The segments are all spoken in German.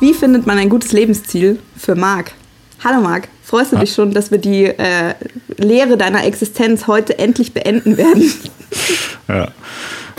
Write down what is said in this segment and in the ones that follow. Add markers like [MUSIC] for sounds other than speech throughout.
Wie findet man ein gutes Lebensziel für Marc? Hallo Marc, freust du dich schon, dass wir die äh, Lehre deiner Existenz heute endlich beenden werden? Ja.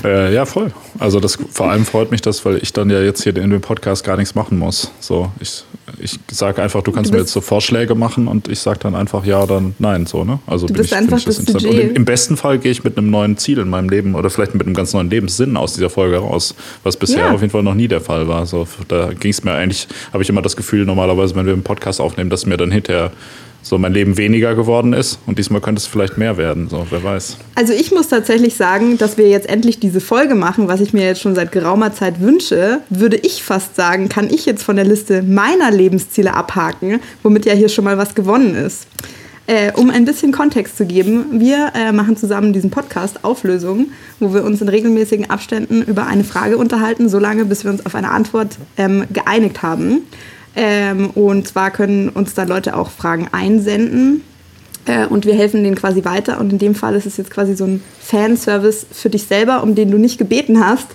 Äh, ja, voll. Also das vor allem freut mich das, weil ich dann ja jetzt hier in dem Podcast gar nichts machen muss. So, ich, ich sage einfach, du kannst du mir jetzt so Vorschläge machen und ich sage dann einfach ja oder nein. So, ne? Also du bist ich, einfach ich das, das Und im, im, besten Fall gehe ich mit einem neuen Ziel in meinem Leben oder vielleicht mit einem ganz neuen Lebenssinn aus dieser Folge raus, was bisher ja. auf jeden Fall noch nie der Fall war. So, da ging es mir eigentlich, habe ich immer das Gefühl, normalerweise, wenn wir einen Podcast aufnehmen, dass mir dann hinterher so mein Leben weniger geworden ist und diesmal könnte es vielleicht mehr werden, so wer weiß. Also ich muss tatsächlich sagen, dass wir jetzt endlich diese Folge machen, was ich mir jetzt schon seit geraumer Zeit wünsche, würde ich fast sagen, kann ich jetzt von der Liste meiner Lebensziele abhaken, womit ja hier schon mal was gewonnen ist. Äh, um ein bisschen Kontext zu geben, wir äh, machen zusammen diesen Podcast Auflösung, wo wir uns in regelmäßigen Abständen über eine Frage unterhalten, solange bis wir uns auf eine Antwort ähm, geeinigt haben. Ähm, und zwar können uns da Leute auch Fragen einsenden äh, und wir helfen denen quasi weiter. Und in dem Fall ist es jetzt quasi so ein Fanservice für dich selber, um den du nicht gebeten hast,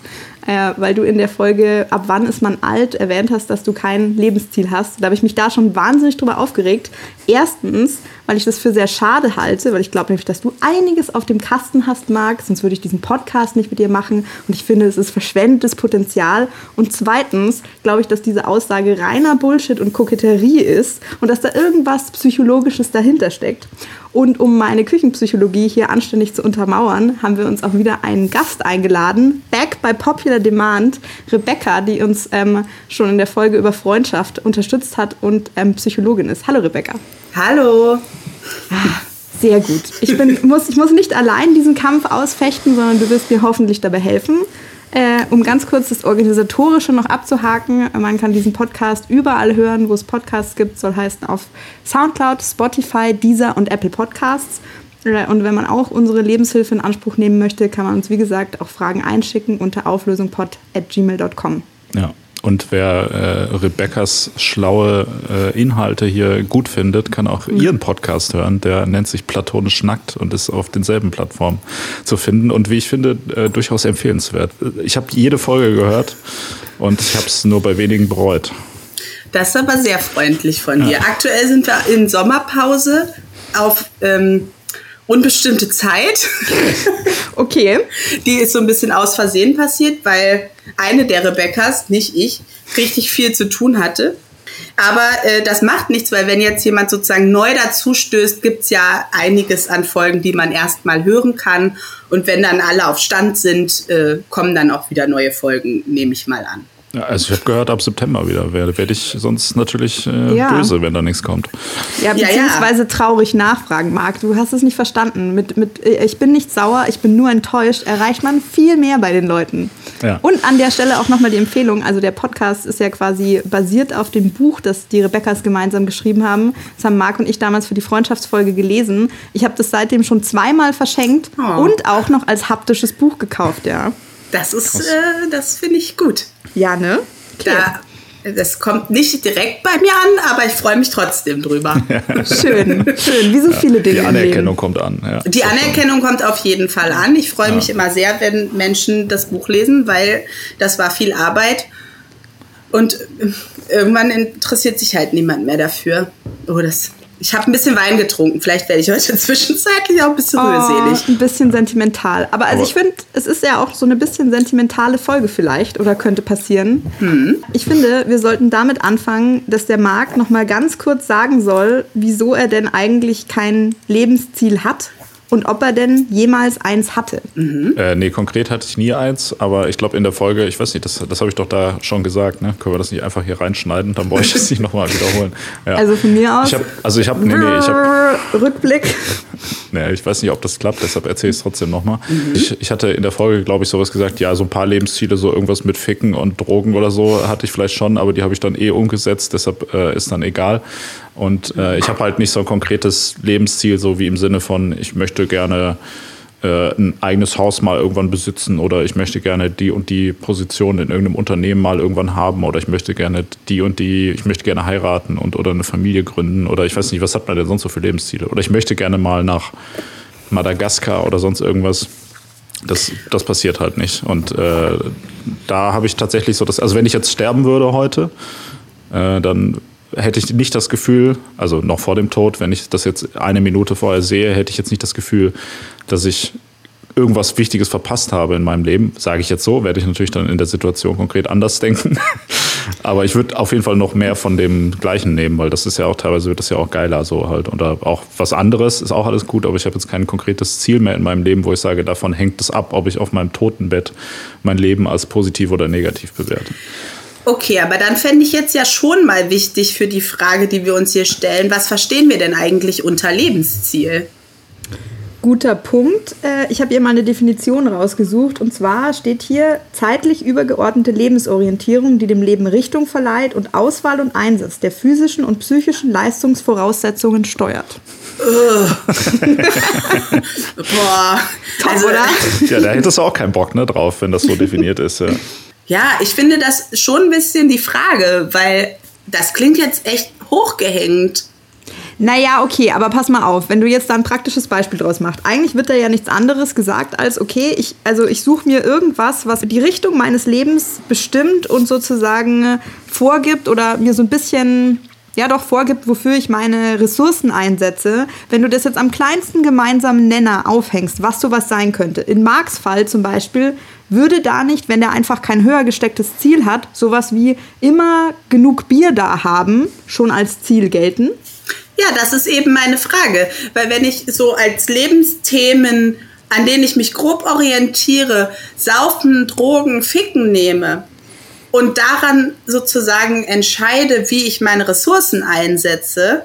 äh, weil du in der Folge Ab wann ist man alt erwähnt hast, dass du kein Lebensziel hast. Da habe ich mich da schon wahnsinnig drüber aufgeregt. Erstens, weil ich das für sehr schade halte, weil ich glaube nämlich, dass du einiges auf dem Kasten hast, Marc, sonst würde ich diesen Podcast nicht mit dir machen. Und ich finde, es ist verschwendetes Potenzial. Und zweitens glaube ich, dass diese Aussage reiner Bullshit und Koketterie ist und dass da irgendwas Psychologisches dahinter steckt. Und um meine Küchenpsychologie hier anständig zu untermauern, haben wir uns auch wieder einen Gast eingeladen. Back by Popular Demand, Rebecca, die uns ähm, schon in der Folge über Freundschaft unterstützt hat und ähm, Psychologin ist. Hallo Rebecca. Hallo. Ah, sehr gut. Ich, bin, muss, ich muss nicht allein diesen Kampf ausfechten, sondern du wirst mir hoffentlich dabei helfen. Äh, um ganz kurz das Organisatorische noch abzuhaken, man kann diesen Podcast überall hören, wo es Podcasts gibt, soll heißen auf Soundcloud, Spotify, Deezer und Apple Podcasts. Äh, und wenn man auch unsere Lebenshilfe in Anspruch nehmen möchte, kann man uns, wie gesagt, auch Fragen einschicken unter auflösungpod.gmail.com. Ja, und wer äh, Rebecca's schlaue äh, Inhalte hier gut findet, kann auch mhm. ihren Podcast hören. Der nennt sich Platonisch Nackt und ist auf denselben Plattformen zu finden. Und wie ich finde, äh, durchaus empfehlenswert. Ich habe jede Folge gehört und ich habe es nur bei wenigen bereut. Das ist aber sehr freundlich von dir. Ja. Aktuell sind wir in Sommerpause auf ähm, unbestimmte Zeit. [LAUGHS] okay. Die ist so ein bisschen aus Versehen passiert, weil eine der Rebeccas, nicht ich, richtig viel zu tun hatte. Aber äh, das macht nichts, weil wenn jetzt jemand sozusagen neu dazu stößt, gibt's ja einiges an Folgen, die man erstmal hören kann. Und wenn dann alle auf Stand sind, äh, kommen dann auch wieder neue Folgen, nehme ich mal an. Ja, also ich habe gehört, ab September wieder werde, werde ich sonst natürlich äh, ja. böse, wenn da nichts kommt. Ja, beziehungsweise ja, traurig nachfragen, Marc. Du hast es nicht verstanden. Mit, mit, äh, ich bin nicht sauer, ich bin nur enttäuscht. Erreicht man viel mehr bei den Leuten. Ja. Und an der Stelle auch nochmal die Empfehlung. Also der Podcast ist ja quasi basiert auf dem Buch, das die Rebecca's gemeinsam geschrieben haben. Das haben Marc und ich damals für die Freundschaftsfolge gelesen. Ich habe das seitdem schon zweimal verschenkt oh. und auch noch als haptisches Buch gekauft, ja. Das ist, äh, das finde ich gut. Ja, ne? Okay. Da, das kommt nicht direkt bei mir an, aber ich freue mich trotzdem drüber. [LAUGHS] schön, schön. Wie so ja, viele Dinge. Die Anerkennung kommt an. Ja, die Anerkennung kommt auf jeden Fall an. Ich freue ja. mich immer sehr, wenn Menschen das Buch lesen, weil das war viel Arbeit. Und äh, irgendwann interessiert sich halt niemand mehr dafür. Oh, das ich habe ein bisschen Wein getrunken. Vielleicht werde ich heute [LAUGHS] zwischenzeitlich auch ein bisschen oh, rührselig. Ein bisschen sentimental. Aber also ich finde, es ist ja auch so eine bisschen sentimentale Folge vielleicht oder könnte passieren. Hm. Ich finde, wir sollten damit anfangen, dass der Marc noch mal ganz kurz sagen soll, wieso er denn eigentlich kein Lebensziel hat und ob er denn jemals eins hatte. Mhm. Äh, nee, konkret hatte ich nie eins, aber ich glaube in der Folge, ich weiß nicht, das, das habe ich doch da schon gesagt, ne? Können wir das nicht einfach hier reinschneiden? Dann brauche ich es nicht nochmal wiederholen. [LAUGHS] Ja. Also von mir aus. Ich hab, also ich habe, nee, nee, ich habe. [LAUGHS] Rückblick. [LAUGHS] nee, ich weiß nicht, ob das klappt, deshalb erzähle ich es trotzdem nochmal. Mhm. Ich, ich hatte in der Folge, glaube ich, sowas gesagt, ja, so ein paar Lebensziele, so irgendwas mit Ficken und Drogen oder so, hatte ich vielleicht schon, aber die habe ich dann eh umgesetzt, deshalb äh, ist dann egal. Und äh, ich habe halt nicht so ein konkretes Lebensziel, so wie im Sinne von, ich möchte gerne äh, ein eigenes Haus mal irgendwann besitzen oder ich möchte gerne die und die Position in irgendeinem Unternehmen mal irgendwann haben oder ich möchte gerne die und die, ich möchte gerne heiraten und oder eine Familie gründen oder ich weiß nicht, was hat man denn sonst so für Lebensziele? Oder ich möchte gerne mal nach Madagaskar oder sonst irgendwas. Das, das passiert halt nicht. Und äh, da habe ich tatsächlich so das, also wenn ich jetzt sterben würde heute, äh, dann hätte ich nicht das Gefühl, also noch vor dem Tod, wenn ich das jetzt eine Minute vorher sehe, hätte ich jetzt nicht das Gefühl, dass ich irgendwas Wichtiges verpasst habe in meinem Leben. Sage ich jetzt so, werde ich natürlich dann in der Situation konkret anders [LAUGHS] denken. Aber ich würde auf jeden Fall noch mehr von dem Gleichen nehmen, weil das ist ja auch teilweise wird das ja auch geiler so halt. Oder auch was anderes ist auch alles gut, aber ich habe jetzt kein konkretes Ziel mehr in meinem Leben, wo ich sage, davon hängt es ab, ob ich auf meinem Totenbett mein Leben als positiv oder negativ bewerte. Okay, aber dann fände ich jetzt ja schon mal wichtig für die Frage, die wir uns hier stellen, was verstehen wir denn eigentlich unter Lebensziel? Guter Punkt. Äh, ich habe hier mal eine Definition rausgesucht. Und zwar steht hier zeitlich übergeordnete Lebensorientierung, die dem Leben Richtung verleiht und Auswahl und Einsatz der physischen und psychischen Leistungsvoraussetzungen steuert. [LAUGHS] Boah, Top, also, oder? Ja, da hättest du auch keinen Bock ne, drauf, wenn das so definiert ist. Ja. Ja, ich finde das schon ein bisschen die Frage, weil das klingt jetzt echt hochgehängt. Naja, okay, aber pass mal auf, wenn du jetzt da ein praktisches Beispiel draus machst. Eigentlich wird da ja nichts anderes gesagt als, okay, ich, also ich suche mir irgendwas, was die Richtung meines Lebens bestimmt und sozusagen vorgibt oder mir so ein bisschen, ja doch vorgibt, wofür ich meine Ressourcen einsetze. Wenn du das jetzt am kleinsten gemeinsamen Nenner aufhängst, was sowas sein könnte. In Marks Fall zum Beispiel würde da nicht, wenn der einfach kein höher gestecktes Ziel hat, sowas wie immer genug Bier da haben, schon als Ziel gelten? Ja, das ist eben meine Frage. Weil wenn ich so als Lebensthemen, an denen ich mich grob orientiere, Saufen, Drogen, Ficken nehme und daran sozusagen entscheide, wie ich meine Ressourcen einsetze,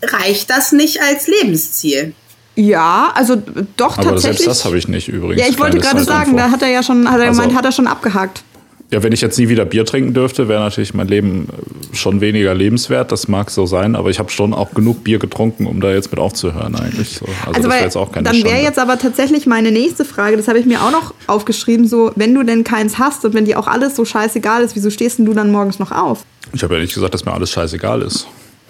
reicht das nicht als Lebensziel. Ja, also doch Aber tatsächlich. selbst das habe ich nicht übrigens. ja, ich wollte gerade sagen, da hat er ja schon, hat er Also- gemeint, hat er schon abgehakt. Ja, wenn ich jetzt nie wieder Bier trinken dürfte, wäre natürlich mein Leben äh, schon weniger lebenswert. Das mag so sein, aber ich habe schon auch genug Bier getrunken, um da jetzt mit aufzuhören eigentlich. So. Also, das weil wäre jetzt auch keine dann wäre jetzt aber tatsächlich meine nächste Frage, das habe ich mir auch noch aufgeschrieben, so, wenn du denn keins hast und wenn dir auch alles so scheißegal ist, wieso stehst denn du dann morgens noch auf? Ich habe ja nicht gesagt, dass mir alles scheißegal ist.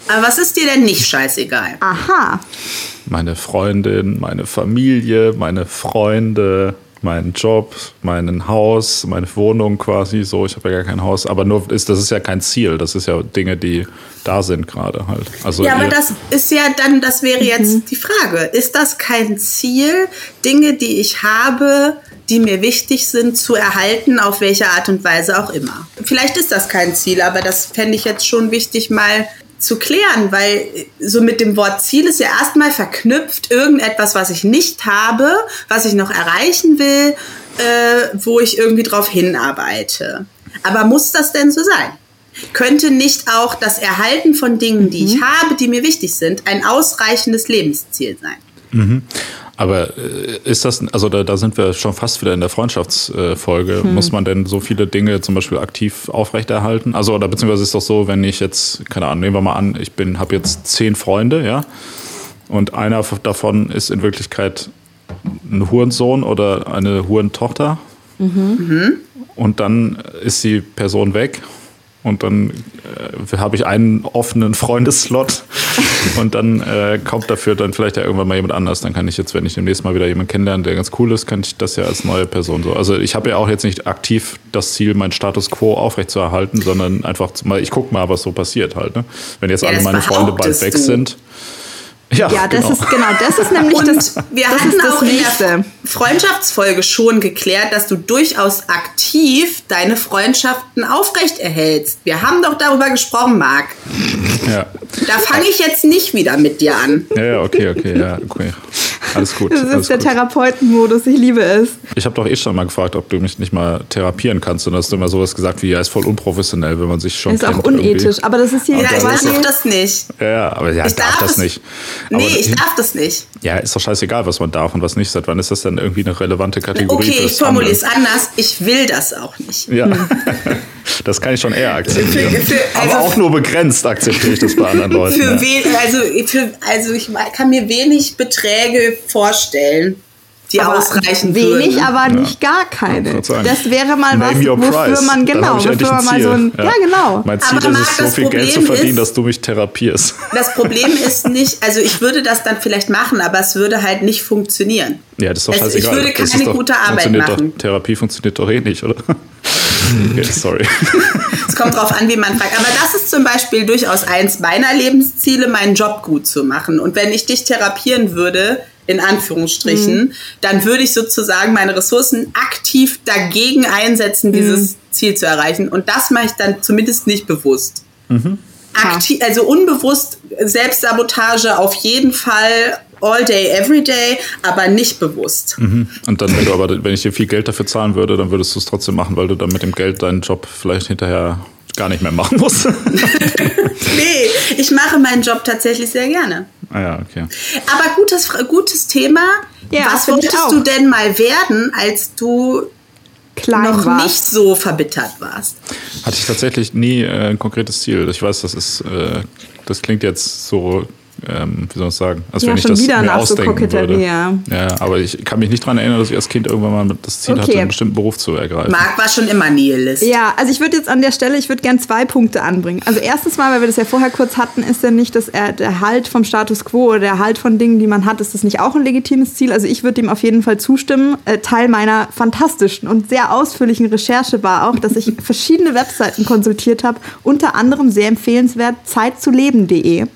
Aber was ist dir denn nicht scheißegal? Aha. Meine Freundin, meine Familie, meine Freunde, meinen Job, mein Haus, meine Wohnung quasi so. Ich habe ja gar kein Haus, aber nur ist das ist ja kein Ziel. Das ist ja Dinge, die da sind gerade halt. Also Ja, aber das ist ja dann, das wäre jetzt die Frage. Ist das kein Ziel, Dinge, die ich habe, die mir wichtig sind, zu erhalten, auf welche Art und Weise auch immer? Vielleicht ist das kein Ziel, aber das fände ich jetzt schon wichtig, mal zu klären, weil so mit dem Wort Ziel ist ja erstmal verknüpft irgendetwas, was ich nicht habe, was ich noch erreichen will, äh, wo ich irgendwie drauf hinarbeite. Aber muss das denn so sein? Könnte nicht auch das Erhalten von Dingen, die ich habe, die mir wichtig sind, ein ausreichendes Lebensziel sein? Aber äh, ist das, also da, da sind wir schon fast wieder in der Freundschaftsfolge. Hm. Muss man denn so viele Dinge zum Beispiel aktiv aufrechterhalten? Also, oder beziehungsweise ist das so, wenn ich jetzt, keine Ahnung, nehmen wir mal an, ich bin, habe jetzt zehn Freunde, ja, und einer davon ist in Wirklichkeit ein Hurensohn oder eine Hurentochter. Und dann ist die Person weg. Und dann äh, habe ich einen offenen Freundeslot und dann äh, kommt dafür dann vielleicht ja irgendwann mal jemand anders. Dann kann ich jetzt, wenn ich demnächst mal wieder jemanden kennenlerne, der ganz cool ist, kann ich das ja als neue Person so. Also ich habe ja auch jetzt nicht aktiv das Ziel, meinen Status quo aufrechtzuerhalten, sondern einfach mal, ich gucke mal, was so passiert halt. Ne? Wenn jetzt Ja, alle meine Freunde bald weg du. sind. Ja, Ja, das genau. ist genau, das ist nämlich Und das, wir das hatten ist das auch in der nächste. Freundschaftsfolge schon geklärt, dass du durchaus aktiv deine Freundschaften aufrecht erhältst. Wir haben doch darüber gesprochen, Marc. ja. Da fange ich jetzt nicht wieder mit dir an. ja, ja, okay, okay, ja, okay. Alles gut. Das alles ist der gut. Therapeutenmodus, ich liebe es. Ich habe doch eh schon mal gefragt, ob du mich nicht mal therapieren kannst. Und hast du immer sowas gesagt wie, ja, ist voll unprofessionell, wenn man sich schon Ist auch kennt irgendwie. unethisch, aber das ist hier Ja, das ich darf das nicht. Ja, aber ja, Ich darf, darf das es- nicht. Nee, aber, ich darf das nicht. Ja, ist doch scheißegal, was man darf und was nicht. Seit wann ist das denn irgendwie eine relevante Kategorie? Okay, ich formuliere es anders. Ich will das auch nicht. Ja, [LAUGHS] das kann ich schon eher akzeptieren. Für- für- aber also- auch nur begrenzt akzeptiere ich das bei anderen [LAUGHS] Leuten. Für ja. wen, also, für, also ich kann mir wenig Beträge vorstellen, die aber ausreichen wenig, würden. aber nicht gar keine. Das wäre mal Name was, wofür price. man genau, ich wofür man mal so ein, ja, genau. Mein Ziel Aber ist Marc, es, so das viel Geld zu Problem verdienen, ist- dass du mich therapierst. Das Problem ist nicht, also ich würde das dann vielleicht machen, aber es würde halt nicht funktionieren. Ja, das ist doch Also ich scheißegal. würde Das ist keine doch, gute Arbeit machen. Doch, Therapie funktioniert doch eh nicht, oder? okay, [LAUGHS] sorry. Es kommt drauf an, wie man fragt. Aber das ist zum Beispiel durchaus eins meiner Lebensziele, meinen Job gut zu machen. Und wenn ich dich therapieren würde, in Anführungsstrichen, Mhm. dann würde ich sozusagen meine Ressourcen aktiv dagegen einsetzen, dieses Mhm. Ziel zu erreichen. Und das mache ich dann zumindest nicht bewusst. Mhm. Aktiv, also unbewusst Selbstsabotage auf jeden Fall all day, every day, aber nicht bewusst. Mhm. Und dann, wenn du aber, wenn ich dir viel Geld dafür zahlen würde, dann würdest du es trotzdem machen, weil du dann mit dem Geld deinen Job vielleicht hinterher gar nicht mehr machen musst. [LAUGHS] Nee, ich mache meinen Job tatsächlich sehr gerne. Ah ja, okay. Aber gutes, gutes Thema. Ja, Was wolltest du denn mal werden, als du Klein noch warst. nicht so verbittert warst? Hatte ich tatsächlich nie äh, ein konkretes Ziel. Ich weiß, das ist, äh, das klingt jetzt so, ähm, wie soll ich sagen, als Ja, wenn ich schon das wieder mir so ausdenken Koketterie, würde. ja. ja, aber ich kann mich nicht daran erinnern, dass ich als Kind irgendwann mal das Ziel Okay. hatte, einen bestimmten Beruf zu ergreifen. Marc war schon immer Nihilist. Ja, also ich würde jetzt an der Stelle, ich würde gern zwei Punkte anbringen. Also erstens mal, weil wir das ja vorher kurz hatten, ist ja nicht, dass er der Halt vom Status quo oder der Halt von Dingen, die man hat, ist das nicht auch ein legitimes Ziel? Also ich würde dem auf jeden Fall zustimmen. Äh, Teil meiner fantastischen und sehr ausführlichen Recherche war auch, dass ich [LAUGHS] verschiedene Webseiten konsultiert habe, unter anderem sehr empfehlenswert zeitzuleben.de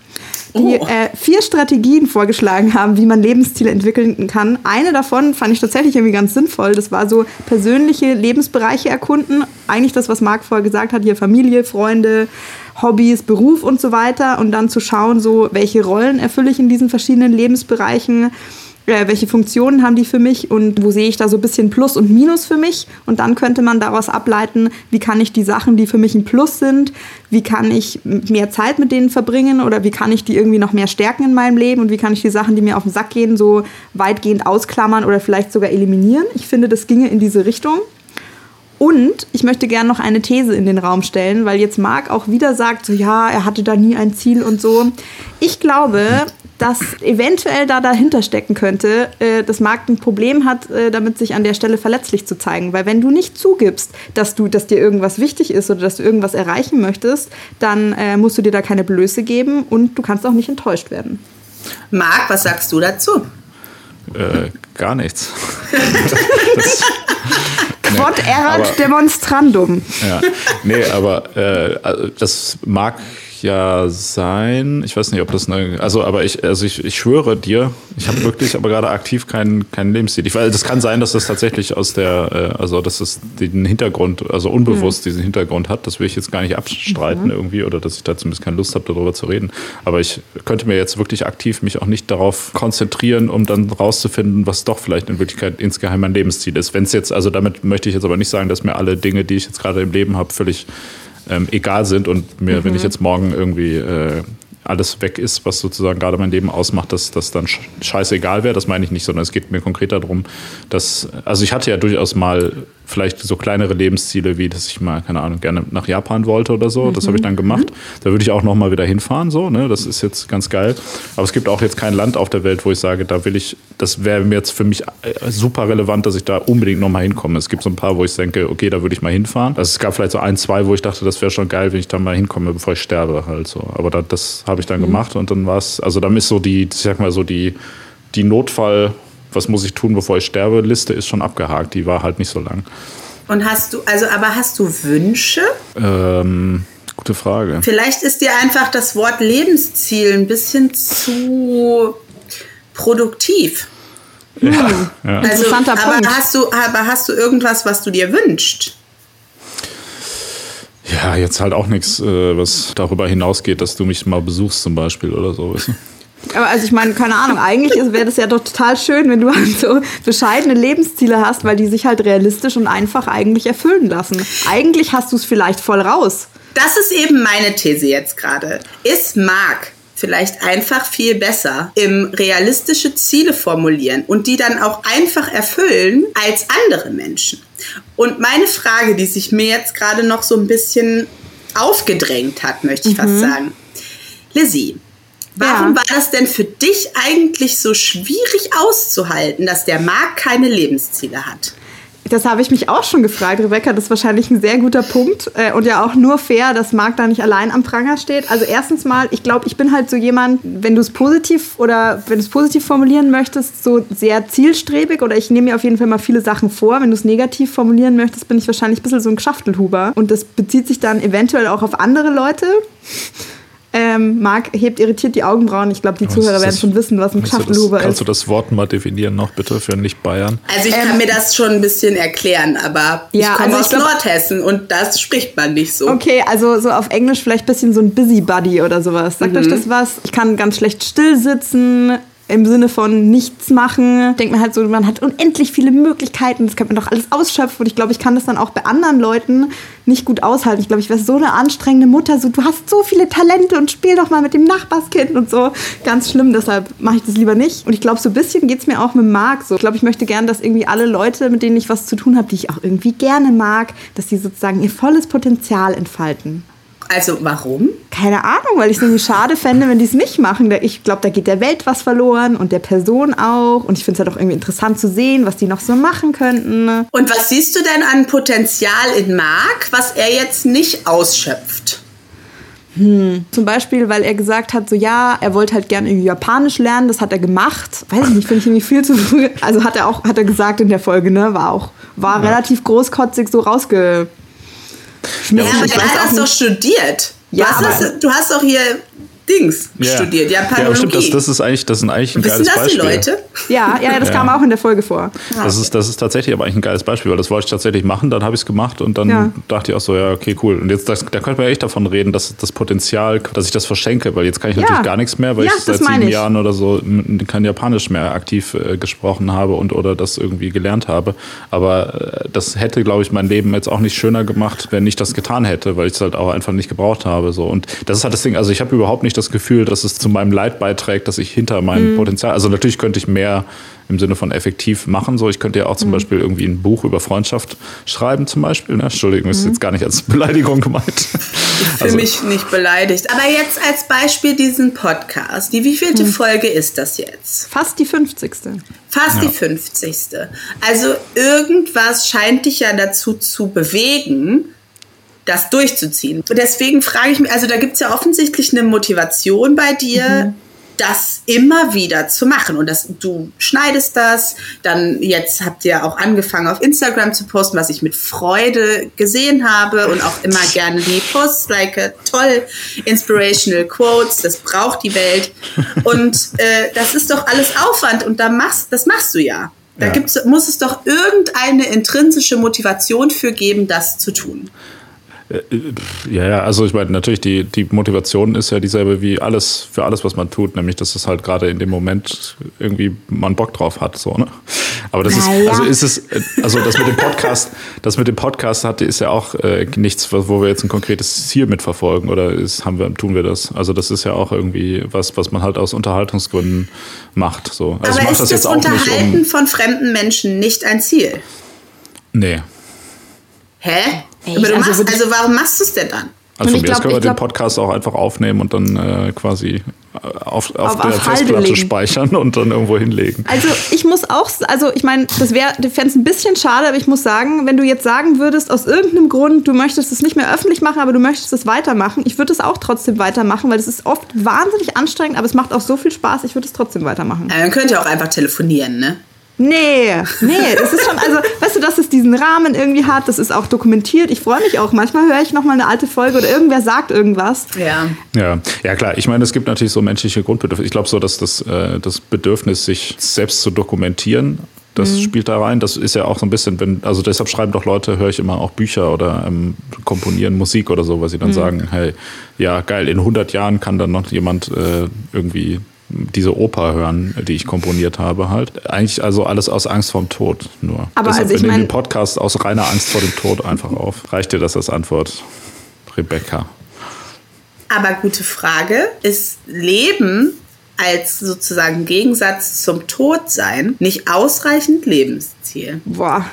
die Oh. äh, vier Strategien vorgeschlagen haben, wie man Lebensziele entwickeln kann. Eine davon fand ich tatsächlich irgendwie ganz sinnvoll. Das war so persönliche Lebensbereiche erkunden. Eigentlich das, was Marc vorher gesagt hat, hier Familie, Freunde, Hobbys, Beruf und so weiter. Und dann zu schauen, so welche Rollen erfülle ich in diesen verschiedenen Lebensbereichen. Äh, welche Funktionen haben die für mich und wo sehe ich da so ein bisschen Plus und Minus für mich? Und dann könnte man daraus ableiten, wie kann ich die Sachen, die für mich ein Plus sind, wie kann ich mehr Zeit mit denen verbringen oder wie kann ich die irgendwie noch mehr stärken in meinem Leben und wie kann ich die Sachen, die mir auf den Sack gehen, so weitgehend ausklammern oder vielleicht sogar eliminieren. Ich finde, das ginge in diese Richtung. Und ich möchte gerne noch eine These in den Raum stellen, weil jetzt Marc auch wieder sagt, so ja, er hatte da nie ein Ziel und so. Ich glaube, dass eventuell da dahinter stecken könnte, äh, dass Marc ein Problem hat, äh, damit sich an der Stelle verletzlich zu zeigen. Weil wenn du nicht zugibst, dass du, dass dir irgendwas wichtig ist oder dass du irgendwas erreichen möchtest, dann äh, musst du dir da keine Blöße geben und du kannst auch nicht enttäuscht werden. Marc, was sagst du dazu? Äh, gar nichts. [LAUGHS] das, Quod erat aber- demonstrandum. ja. Nee, aber äh, also das mag ja sein. Ich weiß nicht, ob das eine. Also, aber ich, also ich, ich schwöre dir, ich habe wirklich aber gerade aktiv keinen keinen Lebensziel. Ich weiß, das kann sein, dass das tatsächlich aus der, äh, also dass es den Hintergrund, also unbewusst diesen Hintergrund hat. Das will ich jetzt gar nicht abstreiten irgendwie oder dass ich da zumindest keine Lust habe, darüber zu reden. Aber ich könnte mir jetzt wirklich aktiv mich auch nicht darauf konzentrieren, um dann rauszufinden, was doch vielleicht in Wirklichkeit insgeheim mein Lebensziel ist. Wenn es jetzt, also damit möchte ich jetzt aber nicht sagen, dass mir alle Dinge, die ich jetzt gerade im Leben habe, völlig ähm, egal sind und mir, wenn ich jetzt morgen irgendwie äh, alles weg ist, was sozusagen gerade mein Leben ausmacht, dass das dann sch- scheißegal wäre. Das meine ich nicht, sondern es geht mir konkret darum, dass, also ich hatte ja durchaus mal vielleicht so kleinere Lebensziele, wie dass ich mal, keine Ahnung, gerne nach Japan wollte oder so. Das habe ich dann gemacht. Da würde ich auch noch mal wieder hinfahren, so, ne? Das ist jetzt ganz geil. Aber es gibt auch jetzt kein Land auf der Welt, wo ich sage, da will ich, das wäre mir jetzt für mich äh, super relevant, dass ich da unbedingt noch mal hinkomme. Es gibt so ein paar, wo ich denke, okay, da würde ich mal hinfahren. Also es gab vielleicht so ein, zwei, wo ich dachte, das wäre schon geil, wenn ich da mal hinkomme, bevor ich sterbe halt so. Aber da, das habe ich dann gemacht und dann war es, also dann ist so die, ich sag mal so die, die Notfall, was muss ich tun, bevor ich sterbe, Liste ist schon abgehakt. Die war halt nicht so lang. Und hast du, also aber hast du Wünsche? Ähm, gute Frage. Vielleicht ist dir einfach das Wort Lebensziel ein bisschen zu produktiv. Ja. Also, Interessanter aber Punkt. hast du, aber hast du irgendwas, was du dir wünschst? ja, jetzt halt auch nichts, äh, was darüber hinausgeht, dass du mich mal besuchst zum Beispiel oder so. Aber also ich meine, keine Ahnung, eigentlich wäre das ja doch total schön, wenn du halt so bescheidene Lebensziele hast, weil die sich halt realistisch und einfach eigentlich erfüllen lassen. Eigentlich hast du es vielleicht voll raus. Das ist eben meine These jetzt gerade. Ist Marc vielleicht einfach viel besser im realistische Ziele formulieren und die dann auch einfach erfüllen als andere Menschen? Und meine Frage, die sich mir jetzt gerade noch so ein bisschen aufgedrängt hat, möchte ich fast sagen. Lizzie, Warum Ja. war das denn für dich eigentlich so schwierig auszuhalten, dass der Marc keine Lebensziele hat? Das habe ich mich auch schon gefragt, Rebecca. Das ist wahrscheinlich ein sehr guter Punkt äh, und ja auch nur fair, dass Marc da nicht allein am Pranger steht. Also erstens mal, ich glaube, ich bin halt so jemand, wenn du es positiv oder wenn du es positiv formulieren möchtest, so sehr zielstrebig oder ich nehme mir auf jeden Fall mal viele Sachen vor. Wenn du es negativ formulieren möchtest, bin ich wahrscheinlich ein bisschen so ein Geschachtelhuber und das bezieht sich dann eventuell auch auf andere Leute. Ähm, Marc hebt irritiert die Augenbrauen. Ich glaube, die Was Zuhörer ist werden schon wissen, was ein das- Geschachtelhuber Kannst ist. du das Wort mal definieren noch bitte für Nicht-Bayern? Also ich kann mir das schon ein bisschen erklären, aber Ähm, Ja, ich komme also ich aus glaub- Nordhessen und das spricht man nicht so. Okay, also so auf Englisch vielleicht ein bisschen so ein Busybody oder sowas. Sagt euch das was? Ich kann ganz schlecht still sitzen. Im Sinne von nichts machen. Denkt man halt so, man hat unendlich viele Möglichkeiten. Das kann man doch alles ausschöpfen. Und ich glaube, ich kann das dann auch bei anderen Leuten nicht gut aushalten. Ich glaube, ich wäre so eine anstrengende Mutter. So, du hast so viele Talente und spiel doch mal mit dem Nachbarskind und so. Ganz schlimm, deshalb mache ich das lieber nicht. Und ich glaube, so ein bisschen geht es mir auch mit Marc so. Ich glaube, ich möchte gern, dass irgendwie alle Leute, mit denen ich was zu tun habe, die ich auch irgendwie gerne mag, dass die sozusagen ihr volles Potenzial entfalten. Also warum? Keine Ahnung, weil ich es irgendwie schade fände, wenn die es nicht machen. Ich glaube, da geht der Welt was verloren und der Person auch. Und ich finde es halt auch irgendwie interessant zu sehen, was die noch so machen könnten. Und was siehst du denn an Potenzial in Marc, was er jetzt nicht ausschöpft? Zum Beispiel, weil er gesagt hat, so ja, er wollte halt gerne irgendwie Japanisch lernen, das hat er gemacht. Weiß ich nicht, finde ich irgendwie viel zu früh. Also hat er auch, hat er gesagt in der Folge, ne? War auch, war relativ großkotzig so rausge. Ja, aber er weiß hat das doch studiert. Ja, du, hast das, du hast doch hier Dings studiert, Ja, aber Japanologie. stimmt, das, das ist eigentlich, das ist eigentlich ein Wissen geiles das die Beispiel. Leute? Ja, ja, ja, das Ja. kam auch in der Folge vor. Das ist, das ist tatsächlich aber eigentlich ein geiles Beispiel, weil das wollte ich tatsächlich machen, dann habe ich es gemacht und dann Ja. dachte ich auch so, ja, okay, cool. Und jetzt, das, da könnte man echt davon reden, dass das Potenzial, dass ich das verschenke, weil jetzt kann ich Ja. natürlich gar nichts mehr, weil Ja, ich das seit sieben ich. Jahren oder so kein Japanisch mehr aktiv äh, gesprochen habe und oder das irgendwie gelernt habe. Aber äh, das hätte, glaube ich, mein Leben jetzt auch nicht schöner gemacht, wenn ich das getan hätte, weil ich es halt auch einfach nicht gebraucht habe. So. Und das ist halt das Ding, also ich habe überhaupt nicht das Gefühl, dass es zu meinem Leid beiträgt, dass ich hinter Mhm. meinem Potenzial, also natürlich könnte ich mehr im Sinne von effektiv machen. So, ich könnte ja auch Mhm. zum Beispiel irgendwie ein Buch über Freundschaft schreiben, zum Beispiel. Ne? Entschuldigung, Mhm. ist jetzt gar nicht als Beleidigung gemeint. Für [LAUGHS] Also- mich nicht beleidigt. Aber jetzt als Beispiel diesen Podcast. Die wievielte Hm. Folge ist das jetzt? Fast die 50. Fast Ja. die 50. Also irgendwas scheint dich ja dazu zu bewegen, das durchzuziehen. Und deswegen frage ich mich, also da gibt es ja offensichtlich eine Motivation bei dir, das immer wieder zu machen. Und das, du schneidest das, dann jetzt habt ihr auch angefangen auf Instagram zu posten, was ich mit Freude gesehen habe und auch immer gerne die Posts, like toll, inspirational quotes, das braucht die Welt. Und äh, das ist doch alles Aufwand und da machst, das machst du ja. Da Ja. gibt's, muss es doch irgendeine intrinsische Motivation für geben, das zu tun. Ja, ja, also ich meine, natürlich, die, die Motivation ist ja dieselbe wie alles, für alles, was man tut, nämlich, dass es halt gerade in dem Moment irgendwie man Bock drauf hat, so, ne? Aber das Naja. ist, also ist es, äh, also das mit dem Podcast, das mit dem Podcast hatte, ist ja auch äh, nichts, wo wir jetzt ein konkretes Ziel mitverfolgen oder ist, haben wir, tun wir das? Also das ist ja auch irgendwie was, was man halt aus Unterhaltungsgründen macht, so. Also ich Aber mache ist das das jetzt nicht Unterhalten um, von fremden Menschen nicht ein Ziel? nee. Hä? Ey, Aber du also machst, also warum machst du es denn dann? Also Und ich glaub- können wir ich den glaub- Podcast auch einfach aufnehmen und dann äh, quasi äh, auf, auf, Auf- der auf Festplatte legen. speichern und dann irgendwo hinlegen. Also ich muss auch, also ich meine, das wäre, du fändest ein bisschen schade, aber ich muss sagen, wenn du jetzt sagen würdest, aus irgendeinem Grund, du möchtest es nicht mehr öffentlich machen, aber du möchtest es weitermachen, ich würde es auch trotzdem weitermachen, weil es ist oft wahnsinnig anstrengend, aber es macht auch so viel Spaß, ich würde es trotzdem weitermachen. Ja, dann könnt ihr auch einfach telefonieren, ne? Nee, nee, es ist schon, also, weißt du, dass es diesen Rahmen irgendwie hat, das ist auch dokumentiert. Ich freue mich auch. Manchmal höre ich nochmal eine alte Folge oder irgendwer sagt irgendwas. Ja. Ja, ja klar. Ich meine, es gibt natürlich so menschliche Grundbedürfnisse. Ich glaube so, dass das, äh, das Bedürfnis, sich selbst zu dokumentieren, das Mhm. spielt da rein. Das ist ja auch so ein bisschen, wenn, also deshalb schreiben doch Leute, höre ich immer auch Bücher oder ähm, komponieren Musik oder so, weil sie Mhm. dann sagen, hey, ja geil, in 100 Jahren kann dann noch jemand äh, irgendwie diese Oper hören, die ich komponiert habe halt. Eigentlich also alles aus Angst vorm Tod nur. Aber Deshalb also ich wir nehmen mein- den Podcast aus reiner Angst vor dem Tod einfach auf. Reicht dir das als Antwort, Rebecca? Aber gute Frage, ist Leben als sozusagen Gegensatz zum Todsein nicht ausreichend Lebensziel? Boah.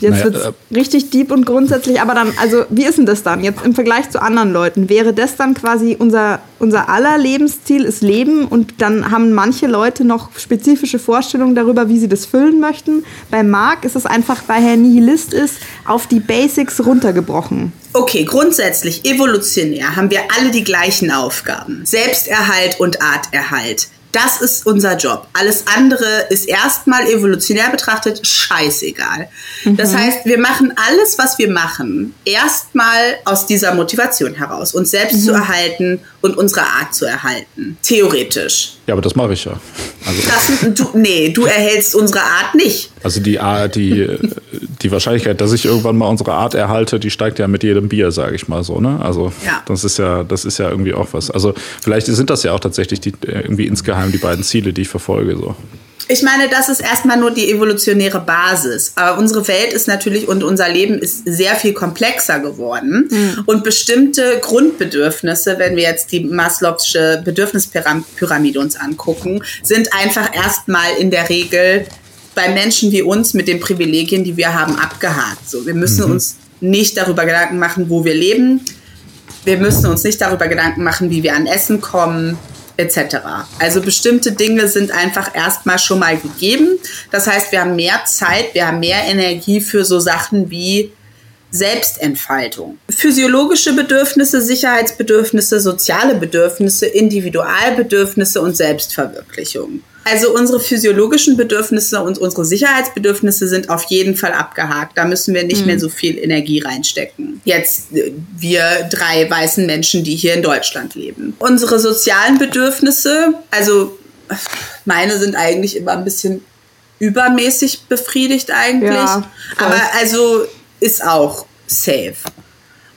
Jetzt Naja, wird's äh, richtig deep und grundsätzlich, aber dann, also wie ist denn das dann jetzt im Vergleich zu anderen Leuten? Wäre das dann quasi unser, unser aller Lebensziel ist Leben und dann haben manche Leute noch spezifische Vorstellungen darüber, wie sie das füllen möchten? Bei Marc ist es einfach, weil er Nihilist ist, auf die Basics runtergebrochen. Okay, grundsätzlich evolutionär haben wir alle die gleichen Aufgaben. Selbsterhalt und Arterhalt. Das ist unser Job. Alles andere ist erstmal evolutionär betrachtet scheißegal. Das heißt, wir machen alles, was wir machen, erstmal aus dieser Motivation heraus, uns selbst zu erhalten und unsere Art zu erhalten. Theoretisch. Ja, aber das mache ich ja. Also, Das, du, nee, du erhältst unsere Art nicht. also die, die, die Wahrscheinlichkeit, dass ich irgendwann mal unsere Art erhalte, die steigt ja mit jedem Bier, sage ich mal so. Ne? Also Ja. das ist ja, das ist ja irgendwie auch was. Also vielleicht sind das ja auch tatsächlich die, äh, irgendwie insgeheim die beiden Ziele, die ich verfolge. So. Ich meine, das ist erstmal nur die evolutionäre Basis. Aber unsere Welt ist natürlich und unser Leben ist sehr viel komplexer geworden. Und bestimmte Grundbedürfnisse, wenn wir jetzt die Maslow'sche Bedürfnispyramide uns angucken, sind einfach erstmal in der Regel bei Menschen wie uns mit den Privilegien, die wir haben, abgehakt. So, wir müssen uns nicht darüber Gedanken machen, wo wir leben. Wir müssen uns nicht darüber Gedanken machen, wie wir an Essen kommen, etc. Also bestimmte Dinge sind einfach erstmal schon mal gegeben. Das heißt, wir haben mehr Zeit, wir haben mehr Energie für so Sachen wie Selbstentfaltung. Physiologische Bedürfnisse, Sicherheitsbedürfnisse, soziale Bedürfnisse, Individualbedürfnisse und Selbstverwirklichung. Also unsere physiologischen Bedürfnisse und unsere Sicherheitsbedürfnisse sind auf jeden Fall abgehakt. Da müssen wir nicht mehr so viel Energie reinstecken. Jetzt äh, wir drei weißen Menschen, die hier in Deutschland leben. Unsere sozialen Bedürfnisse, also meine sind eigentlich immer ein bisschen übermäßig befriedigt eigentlich. Ja. Aber also ist auch safe.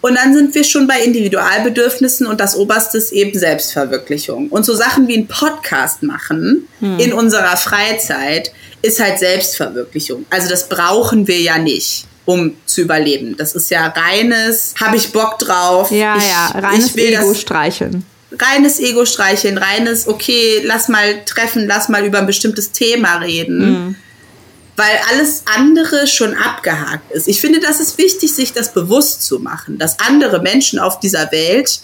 Und dann sind wir schon bei Individualbedürfnissen und das oberste ist eben Selbstverwirklichung. Und so Sachen wie ein Podcast machen in unserer Freizeit ist halt Selbstverwirklichung. Also das brauchen wir ja nicht, um zu überleben. Das ist ja reines, habe ich Bock drauf. Ja, ich, ja, reines Ego das, streicheln. reines Ego-Streicheln, reines, okay, lass mal treffen, lass mal über ein bestimmtes Thema reden. Weil alles andere schon abgehakt ist. Ich finde, das ist wichtig, sich das bewusst zu machen, dass andere Menschen auf dieser Welt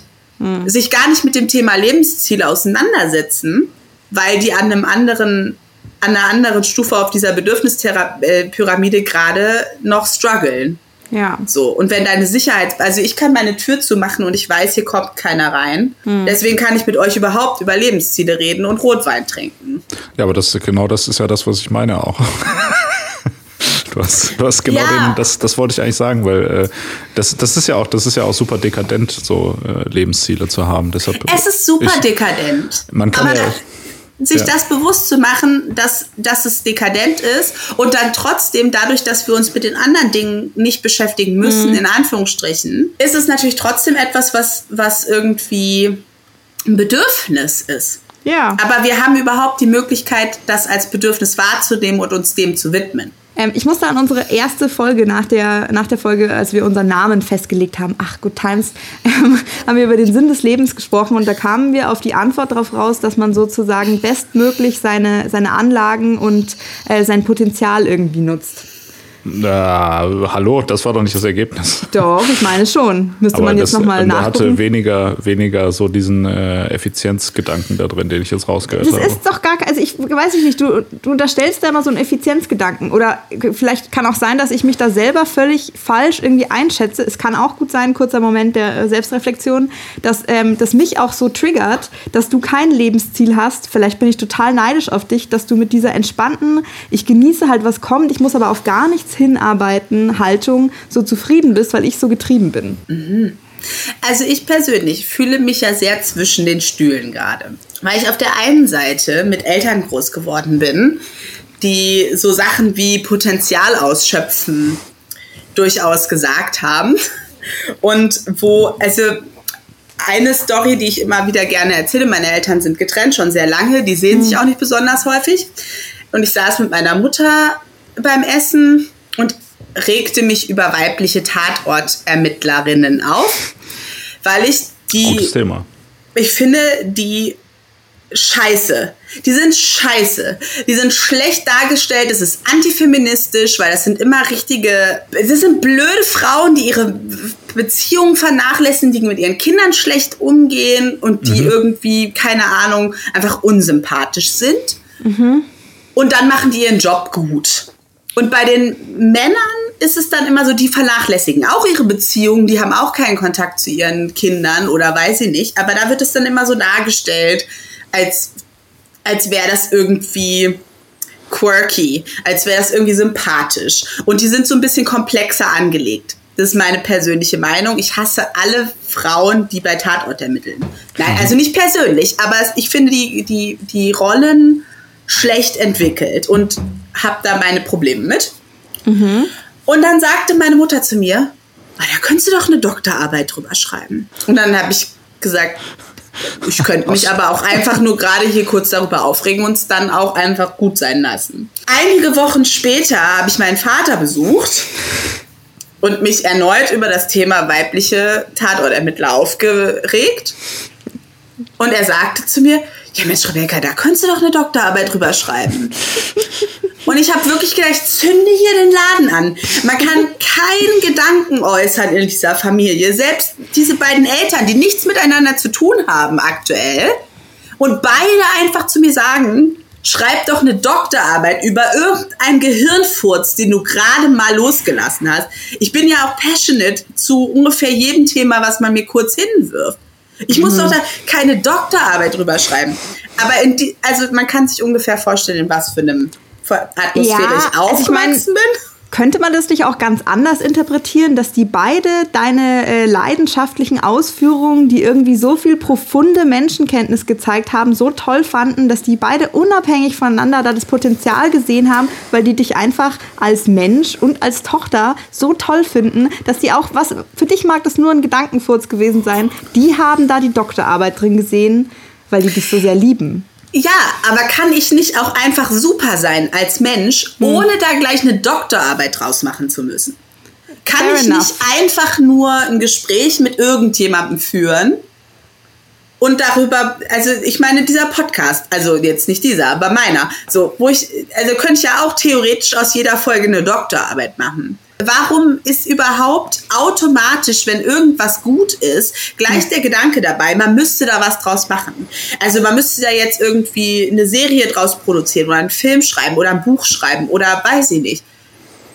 sich gar nicht mit dem Thema Lebensziele auseinandersetzen, weil die an einem anderen, an einer anderen Stufe auf dieser Bedürfnispyramide gerade noch strugglen. Ja. So, und wenn deine Sicherheit, also ich kann meine Tür zumachen und ich weiß, hier kommt keiner rein. Deswegen kann ich mit euch überhaupt über Lebensziele reden und Rotwein trinken. Ja, aber das genau das ist ja das, was ich meine auch. [LAUGHS] Du hast, du hast genau Ja. den, das, das wollte ich eigentlich sagen, weil äh, das, das ist ja auch, das ist ja auch super dekadent, so äh, Lebensziele zu haben. Deshalb, Es ist super ich, dekadent. Man kann Aber ja- da, sich ja. das bewusst zu machen, dass, dass es dekadent ist und dann trotzdem dadurch, dass wir uns mit den anderen Dingen nicht beschäftigen müssen, in Anführungsstrichen, ist es natürlich trotzdem etwas, was, was irgendwie ein Bedürfnis ist. Ja. Aber wir haben überhaupt die Möglichkeit, das als Bedürfnis wahrzunehmen und uns dem zu widmen. Ähm, ich musste an unsere erste Folge nach der, nach der Folge, als wir unseren Namen festgelegt haben, ach Good Times, [LAUGHS] ähm, haben wir über den Sinn des Lebens gesprochen und da kamen wir auf die Antwort darauf raus, dass man sozusagen bestmöglich seine, seine Anlagen und äh, sein Potenzial irgendwie nutzt. Na, hallo, das war doch nicht das Ergebnis. Doch, ich meine schon. Müsste man jetzt das, nochmal der hatte nachgucken. weniger, weniger so diesen äh, Effizienzgedanken da drin, den ich jetzt rausgehört Das habe. ist doch gar kein, also ich weiß ich nicht, du, du unterstellst da immer so einen Effizienzgedanken. Oder vielleicht kann auch sein, dass ich mich da selber völlig falsch irgendwie einschätze. Es kann auch gut sein, kurzer Moment der äh, Selbstreflexion, dass ähm, das mich auch so triggert, dass du kein Lebensziel hast. Vielleicht bin ich total neidisch auf dich, dass du mit dieser entspannten, ich genieße halt, was kommt, ich muss aber auf gar nichts hinarbeiten, Haltung so zufrieden bist, weil ich so getrieben bin. Also ich persönlich fühle mich ja sehr zwischen den Stühlen gerade. Weil ich auf der einen Seite mit Eltern groß geworden bin, die so Sachen wie Potenzial ausschöpfen durchaus gesagt haben. Und wo, also eine Story, die ich immer wieder gerne erzähle, meine Eltern sind getrennt schon sehr lange, die sehen sich auch nicht besonders häufig. Und ich saß mit meiner Mutter beim Essen regte mich über weibliche Tatortermittlerinnen auf, weil ich die Gutes Thema. ich finde, die scheiße. Die sind scheiße. Die sind schlecht dargestellt. Es ist antifeministisch, weil das sind immer richtige, das sind blöde Frauen, die ihre Beziehungen vernachlässigen, die mit ihren Kindern schlecht umgehen und die mhm. irgendwie, keine Ahnung, einfach unsympathisch sind. Mhm. Und dann machen die ihren Job gut. Und bei den Männern ist es dann immer so, die vernachlässigen auch ihre Beziehungen, die haben auch keinen Kontakt zu ihren Kindern oder weiß ich nicht. Aber da wird es dann immer so dargestellt, als, als wäre das irgendwie quirky, als wäre das irgendwie sympathisch. Und die sind so ein bisschen komplexer angelegt. Das ist meine persönliche Meinung. Ich hasse alle Frauen, die bei Tatort ermitteln. Nein, also nicht persönlich, aber ich finde die, die, die Rollen schlecht entwickelt und habe da meine Probleme mit. Mhm. Und dann sagte meine Mutter zu mir, ah, da könntest du doch eine Doktorarbeit drüber schreiben. Und dann habe ich gesagt, ich könnte mich aber auch einfach nur gerade hier kurz darüber aufregen und es dann auch einfach gut sein lassen. Einige Wochen später habe ich meinen Vater besucht und mich erneut über das Thema weibliche Tatortermittler aufgeregt. Und er sagte zu mir, ja Mensch, Rebecca, da könntest du doch eine Doktorarbeit drüber schreiben. Und ich habe wirklich gedacht, ich zünde hier den Laden an. Man kann [LAUGHS] keinen Gedanken äußern in dieser Familie. Selbst diese beiden Eltern, die nichts miteinander zu tun haben aktuell. Und beide einfach zu mir sagen, schreib doch eine Doktorarbeit über irgendeinen Gehirnfurz, den du gerade mal losgelassen hast. Ich bin ja auch passionate zu ungefähr jedem Thema, was man mir kurz hinwirft. Ich muss mhm. doch da keine Doktorarbeit drüber schreiben. Aber die, also man kann sich ungefähr vorstellen, in was für einem Atmosphäre ja, ich aufgewachsen also bin. Könnte man das nicht auch ganz anders interpretieren, dass die beide deine äh, leidenschaftlichen Ausführungen, die irgendwie so viel profunde Menschenkenntnis gezeigt haben, so toll fanden, dass die beide unabhängig voneinander da das Potenzial gesehen haben, weil die dich einfach als Mensch und als Tochter so toll finden, dass die auch, was für dich mag das nur ein Gedankenfurz gewesen sein, die haben da die Doktorarbeit drin gesehen, weil die dich so sehr lieben. Ja, aber kann ich nicht auch einfach super sein als Mensch, hm. ohne da gleich eine Doktorarbeit draus machen zu müssen? Kann Fair ich enough. nicht einfach nur ein Gespräch mit irgendjemandem führen und darüber, also ich meine, dieser Podcast, also jetzt nicht dieser, aber meiner, so, wo ich, also könnte ich ja auch theoretisch aus jeder Folge eine Doktorarbeit machen. Warum ist überhaupt automatisch, wenn irgendwas gut ist, gleich der Gedanke dabei, man müsste da was draus machen? Also man müsste da jetzt irgendwie eine Serie draus produzieren oder einen Film schreiben oder ein Buch schreiben oder weiß ich nicht.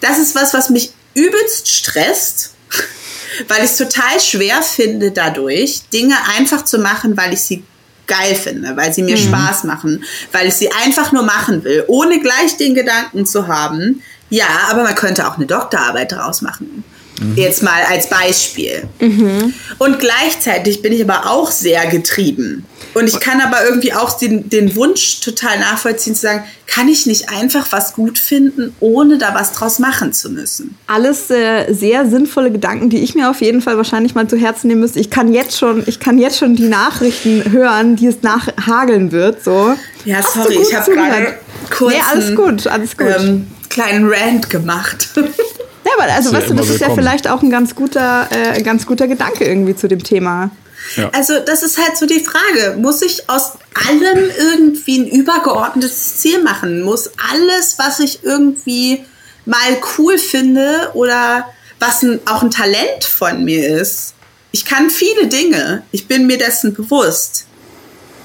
Das ist was, was mich übelst stresst, [LAUGHS] weil ich es total schwer finde, dadurch Dinge einfach zu machen, weil ich sie geil finde, weil sie mir mhm. Spaß machen, weil ich sie einfach nur machen will, ohne gleich den Gedanken zu haben, ja, aber man könnte auch eine Doktorarbeit daraus machen. Mhm. Jetzt mal als Beispiel. Mhm. Und gleichzeitig bin ich aber auch sehr getrieben. Und ich kann aber irgendwie auch den, den Wunsch total nachvollziehen, zu sagen, kann ich nicht einfach was gut finden, ohne da was draus machen zu müssen? Alles äh, sehr sinnvolle Gedanken, die ich mir auf jeden Fall wahrscheinlich mal zu Herzen nehmen müsste. Ich kann jetzt schon, ich kann jetzt schon die Nachrichten hören, die es nachhageln wird. So. Ja, sorry, ich habe gerade kurz. Nee, alles gut, alles gut. Ähm, kleinen Rant gemacht. [LAUGHS] Ja, aber also, weißt du, das ist ja vielleicht auch ein ganz guter, äh, ganz guter Gedanke irgendwie zu dem Thema. Ja. Also, das ist halt so die Frage. Muss ich aus allem irgendwie ein übergeordnetes Ziel machen? Muss alles, was ich irgendwie mal cool finde oder was ein, auch ein Talent von mir ist? Ich kann viele Dinge. Ich bin mir dessen bewusst.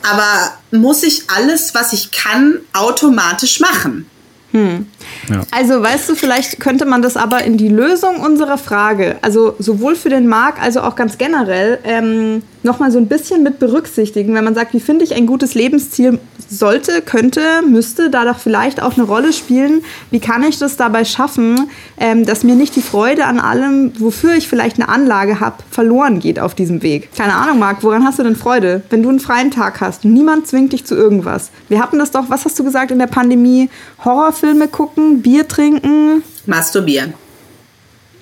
Aber muss ich alles, was ich kann, automatisch machen? Hm. Ja. Also weißt du, vielleicht könnte man das aber in die Lösung unserer Frage, also sowohl für den Markt als auch ganz generell, ähm, nochmal so ein bisschen mit berücksichtigen, wenn man sagt, wie finde ich ein gutes Lebensziel sollte, könnte, müsste da doch vielleicht auch eine Rolle spielen. Wie kann ich das dabei schaffen, ähm, dass mir nicht die Freude an allem, wofür ich vielleicht eine Anlage habe, verloren geht auf diesem Weg? Keine Ahnung, Marc, woran hast du denn Freude? Wenn du einen freien Tag hast, niemand zwingt dich zu irgendwas. Wir hatten das doch, was hast du gesagt in der Pandemie? Horrorfilme gucken, Bier trinken? Masturbieren.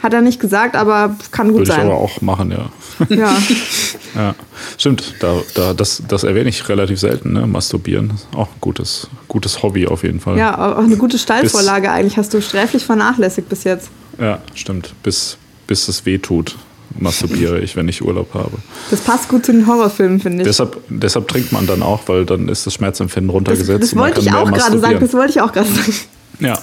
Hat er nicht gesagt, aber kann gut Würde sein. Würde ich aber auch machen, ja. Ja. [LAUGHS] ja. Stimmt, da, da, das, das erwähne ich relativ selten, ne? Masturbieren. Auch ein gutes, gutes Hobby auf jeden Fall. Ja, auch eine gute Steilvorlage bis, eigentlich. Hast du sträflich vernachlässigt bis jetzt. Ja, stimmt. Bis, bis es weh tut. Masturbiere ich, wenn ich Urlaub habe. Das passt gut zu den Horrorfilmen, finde ich. Deshalb, deshalb trinkt man dann auch, weil dann ist das Schmerzempfinden runtergesetzt. das, das wollte ich auch gerade sagen. Das wollte ich auch gerade sagen. Ja.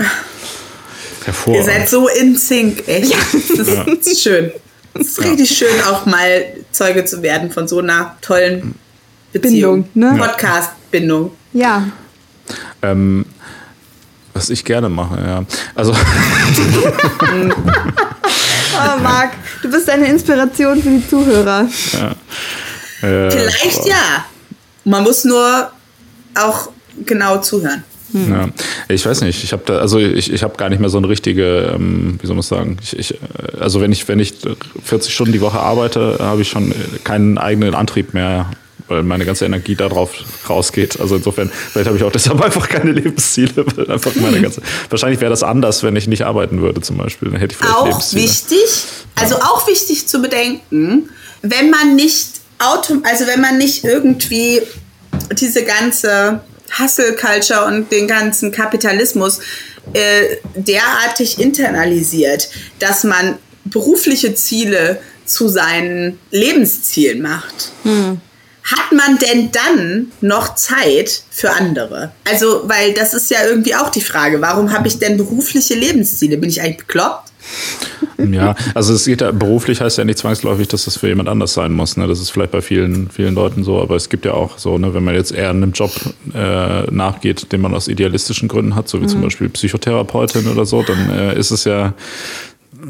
Hervorragend. Ihr seid so in Sync, echt. Ja. Das, ist, das ist schön. Es ist ja. richtig schön, auch mal Zeuge zu werden von so einer tollen Beziehung. Bindung, ne? Podcast-Bindung. Ja. Ähm, was ich gerne mache, ja. Also. [LAUGHS] [LAUGHS] oh, Marc, du bist eine Inspiration für die Zuhörer. Ja. Äh, Vielleicht aber. ja. Man muss nur auch genau zuhören. Hm. Ja, ich weiß nicht. Ich habe da, also ich, ich habe gar nicht mehr so eine richtige, ähm, wie soll man sagen? Ich, ich, also wenn ich wenn ich 40 Stunden die Woche arbeite, habe ich schon keinen eigenen Antrieb mehr, weil meine ganze Energie darauf rausgeht. Also insofern, vielleicht habe ich auch deshalb [LAUGHS] einfach keine Lebensziele, weil einfach meine ganze. Wahrscheinlich wäre das anders, wenn ich nicht arbeiten würde, zum Beispiel. Dann hätte ich vielleicht auch Lebensziele. wichtig, also auch wichtig zu bedenken, wenn man nicht autom also wenn man nicht irgendwie diese ganze Hustle Culture und den ganzen Kapitalismus äh, derartig internalisiert, dass man berufliche Ziele zu seinen Lebenszielen macht. Hm. Hat man denn dann noch Zeit für andere? Also, weil das ist ja irgendwie auch die Frage, warum habe ich denn berufliche Lebensziele? Bin ich eigentlich bekloppt? Ja, also es geht ja, beruflich heißt ja nicht zwangsläufig, dass das für jemand anders sein muss. Ne? Das ist vielleicht bei vielen, vielen Leuten so, aber es gibt ja auch so, ne, wenn man jetzt eher einem Job äh, nachgeht, den man aus idealistischen Gründen hat, so wie mhm. zum Beispiel Psychotherapeutin oder so, dann äh, ist es ja,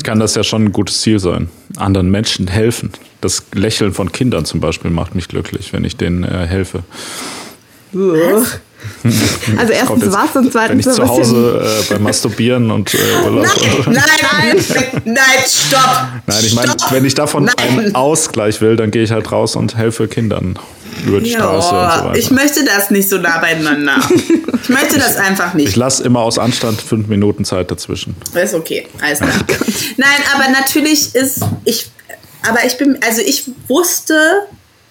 kann das ja schon ein gutes Ziel sein. Anderen Menschen helfen. Das Lächeln von Kindern zum Beispiel macht mich glücklich, wenn ich denen äh, helfe. Was? [LAUGHS] Also erstens was und zweitens Wenn ich zu Hause äh, beim Masturbieren und äh, [LAUGHS] Urlaub nein, nein, nein, nein, stopp. Nein, ich meine, wenn ich davon nein. einen Ausgleich will, dann gehe ich halt raus und helfe Kindern über die Straße und so weiter. Ich möchte das nicht so nah beieinander. Ich möchte das einfach nicht. Ich lasse immer aus Anstand fünf Minuten Zeit dazwischen. Ist okay, alles [LAUGHS] klar. Nein, aber natürlich ist ich, aber ich bin, also ich wusste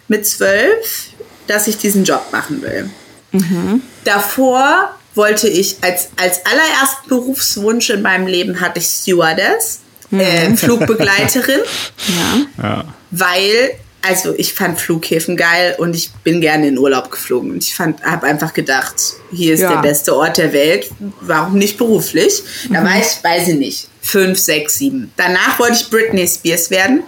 mit zwölf, dass ich diesen Job machen will. Mhm. Davor wollte ich als, als allerersten Berufswunsch in meinem Leben hatte ich Stewardess, mhm. äh, Flugbegleiterin. [LAUGHS] ja. ja. Weil, also ich fand Flughäfen geil und ich bin gerne in Urlaub geflogen. Und ich habe einfach gedacht, hier ist ja. der beste Ort der Welt. Warum nicht beruflich? Da mhm. war ich, weiß ich nicht, fünf, sechs, sieben. Danach wollte ich Britney Spears werden.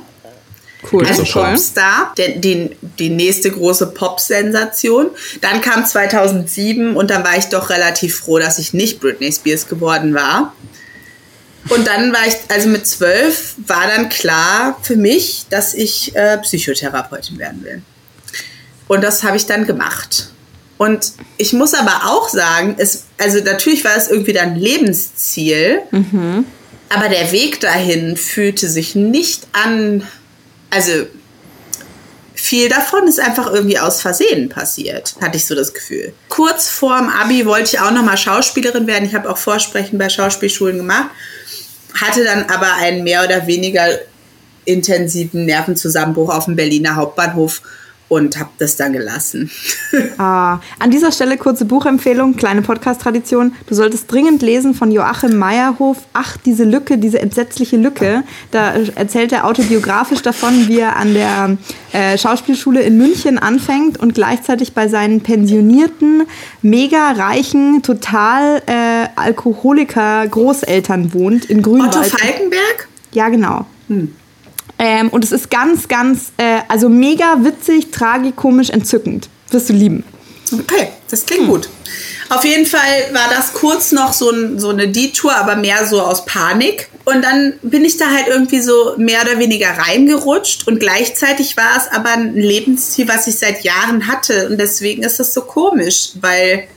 Cool. Also Popstar, die, die, die nächste große Pop-Sensation. Dann kam 2007 und dann war ich doch relativ froh, dass ich nicht Britney Spears geworden war. Und dann war ich, also mit zwölf war dann klar für mich, dass ich äh, Psychotherapeutin werden will. Und das habe ich dann gemacht. Und ich muss aber auch sagen, es, also natürlich war es irgendwie dann Lebensziel, mhm. aber der Weg dahin fühlte sich nicht an also viel davon ist einfach irgendwie aus Versehen passiert, hatte ich so das Gefühl. Kurz vorm Abi wollte ich auch noch mal Schauspielerin werden. Ich habe auch Vorsprechen bei Schauspielschulen gemacht, hatte dann aber einen mehr oder weniger intensiven Nervenzusammenbruch auf dem Berliner Hauptbahnhof und habe das dann gelassen. [LAUGHS] ah, an dieser Stelle kurze Buchempfehlung, kleine Podcast-Tradition. Du solltest dringend lesen von Joachim Meyerhof. Ach, diese Lücke, diese entsetzliche Lücke. Da erzählt er autobiografisch davon, wie er an der äh, Schauspielschule in München anfängt und gleichzeitig bei seinen pensionierten, mega reichen, total äh, Alkoholiker Großeltern wohnt in Grünwald. Otto Falkenberg? Ja, genau. Hm. Ähm, und es ist ganz, ganz, äh, also mega witzig, tragikomisch, entzückend. Wirst du lieben. Okay, das klingt hm. gut. Auf jeden Fall war das kurz noch so, ein, so eine Detour, aber mehr so aus Panik. Und dann bin ich da halt irgendwie so mehr oder weniger reingerutscht. Und gleichzeitig war es aber ein Lebensziel, was ich seit Jahren hatte. Und deswegen ist das so komisch, weil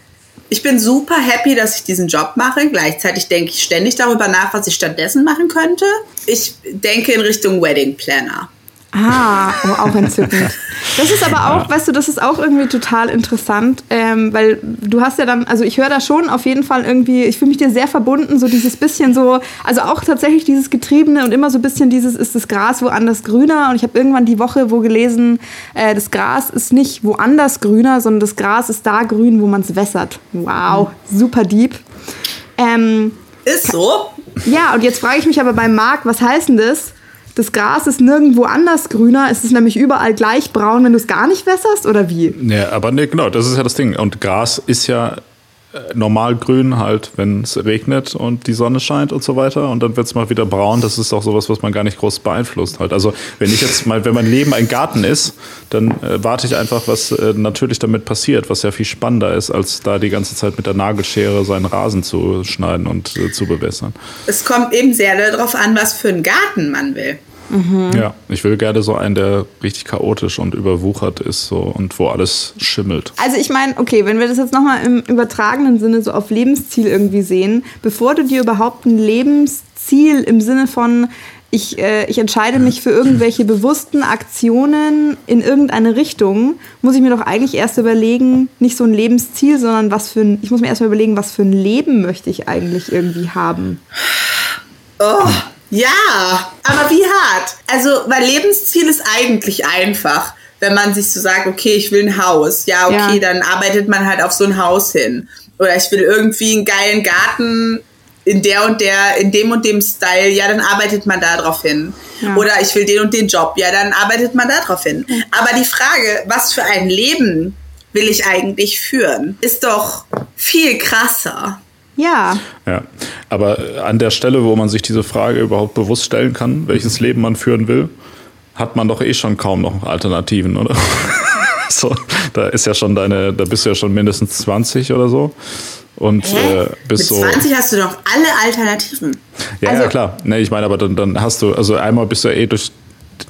ich bin super happy, dass ich diesen Job mache. Gleichzeitig denke ich ständig darüber nach, was ich stattdessen machen könnte. Ich denke in Richtung Wedding Planner. Ah, oh, auch entzückend. Das ist aber auch, weißt du, das ist auch irgendwie total interessant, ähm, weil du hast ja dann, also ich höre da schon auf jeden Fall irgendwie, ich fühle mich dir sehr verbunden, so dieses bisschen so, also auch tatsächlich dieses Getriebene und immer so ein bisschen dieses, ist das Gras woanders grüner und ich habe irgendwann die Woche wo gelesen, äh, das Gras ist nicht woanders grüner, sondern das Gras ist da grün, wo man es wässert. Wow, super deep. Ähm, ist so. Ja, und jetzt frage ich mich aber beim Marc, was heißt denn das? Das Gras ist nirgendwo anders grüner, es ist nämlich überall gleich braun, wenn du es gar nicht wässerst oder wie? Ja, aber nee, genau, das ist ja das Ding. Und Gras ist ja normal grün halt, wenn es regnet und die Sonne scheint und so weiter. Und dann wird es mal wieder braun. Das ist auch sowas, was man gar nicht groß beeinflusst halt. Also wenn ich jetzt mal, wenn mein Leben ein Garten ist, dann äh, warte ich einfach, was äh, natürlich damit passiert, was ja viel spannender ist, als da die ganze Zeit mit der Nagelschere seinen Rasen zu schneiden und äh, zu bewässern. Es kommt eben sehr darauf an, was für einen Garten man will. Mhm. Ja, ich will gerne so einen, der richtig chaotisch und überwuchert ist so und wo alles schimmelt. Also ich meine, okay, wenn wir das jetzt nochmal im übertragenen Sinne so auf Lebensziel irgendwie sehen, bevor du dir überhaupt ein Lebensziel im Sinne von ich, äh, ich entscheide mich für irgendwelche bewussten Aktionen in irgendeine Richtung, muss ich mir doch eigentlich erst überlegen, nicht so ein Lebensziel, sondern was für ein, ich muss mir erst mal überlegen, was für ein Leben möchte ich eigentlich irgendwie haben. Oh. Ja, aber wie hart? Also, weil Lebensziel ist eigentlich einfach. Wenn man sich so sagt, okay, ich will ein Haus. Ja, okay, ja. dann arbeitet man halt auf so ein Haus hin. Oder ich will irgendwie einen geilen Garten in der und der, in dem und dem Style, ja, dann arbeitet man da drauf hin. Ja. Oder ich will den und den Job, ja, dann arbeitet man da drauf hin. Aber die Frage, was für ein Leben will ich eigentlich führen, ist doch viel krasser. Ja. Ja. Aber an der Stelle, wo man sich diese Frage überhaupt bewusst stellen kann, welches Leben man führen will, hat man doch eh schon kaum noch Alternativen, oder? [LAUGHS] so, da ist ja schon deine, da bist du ja schon mindestens 20 oder so. Und äh, bis Mit 20 so, hast du doch alle Alternativen. Ja, also, ja klar. Nee, ich meine, aber dann, dann hast du, also einmal bist du ja eh durch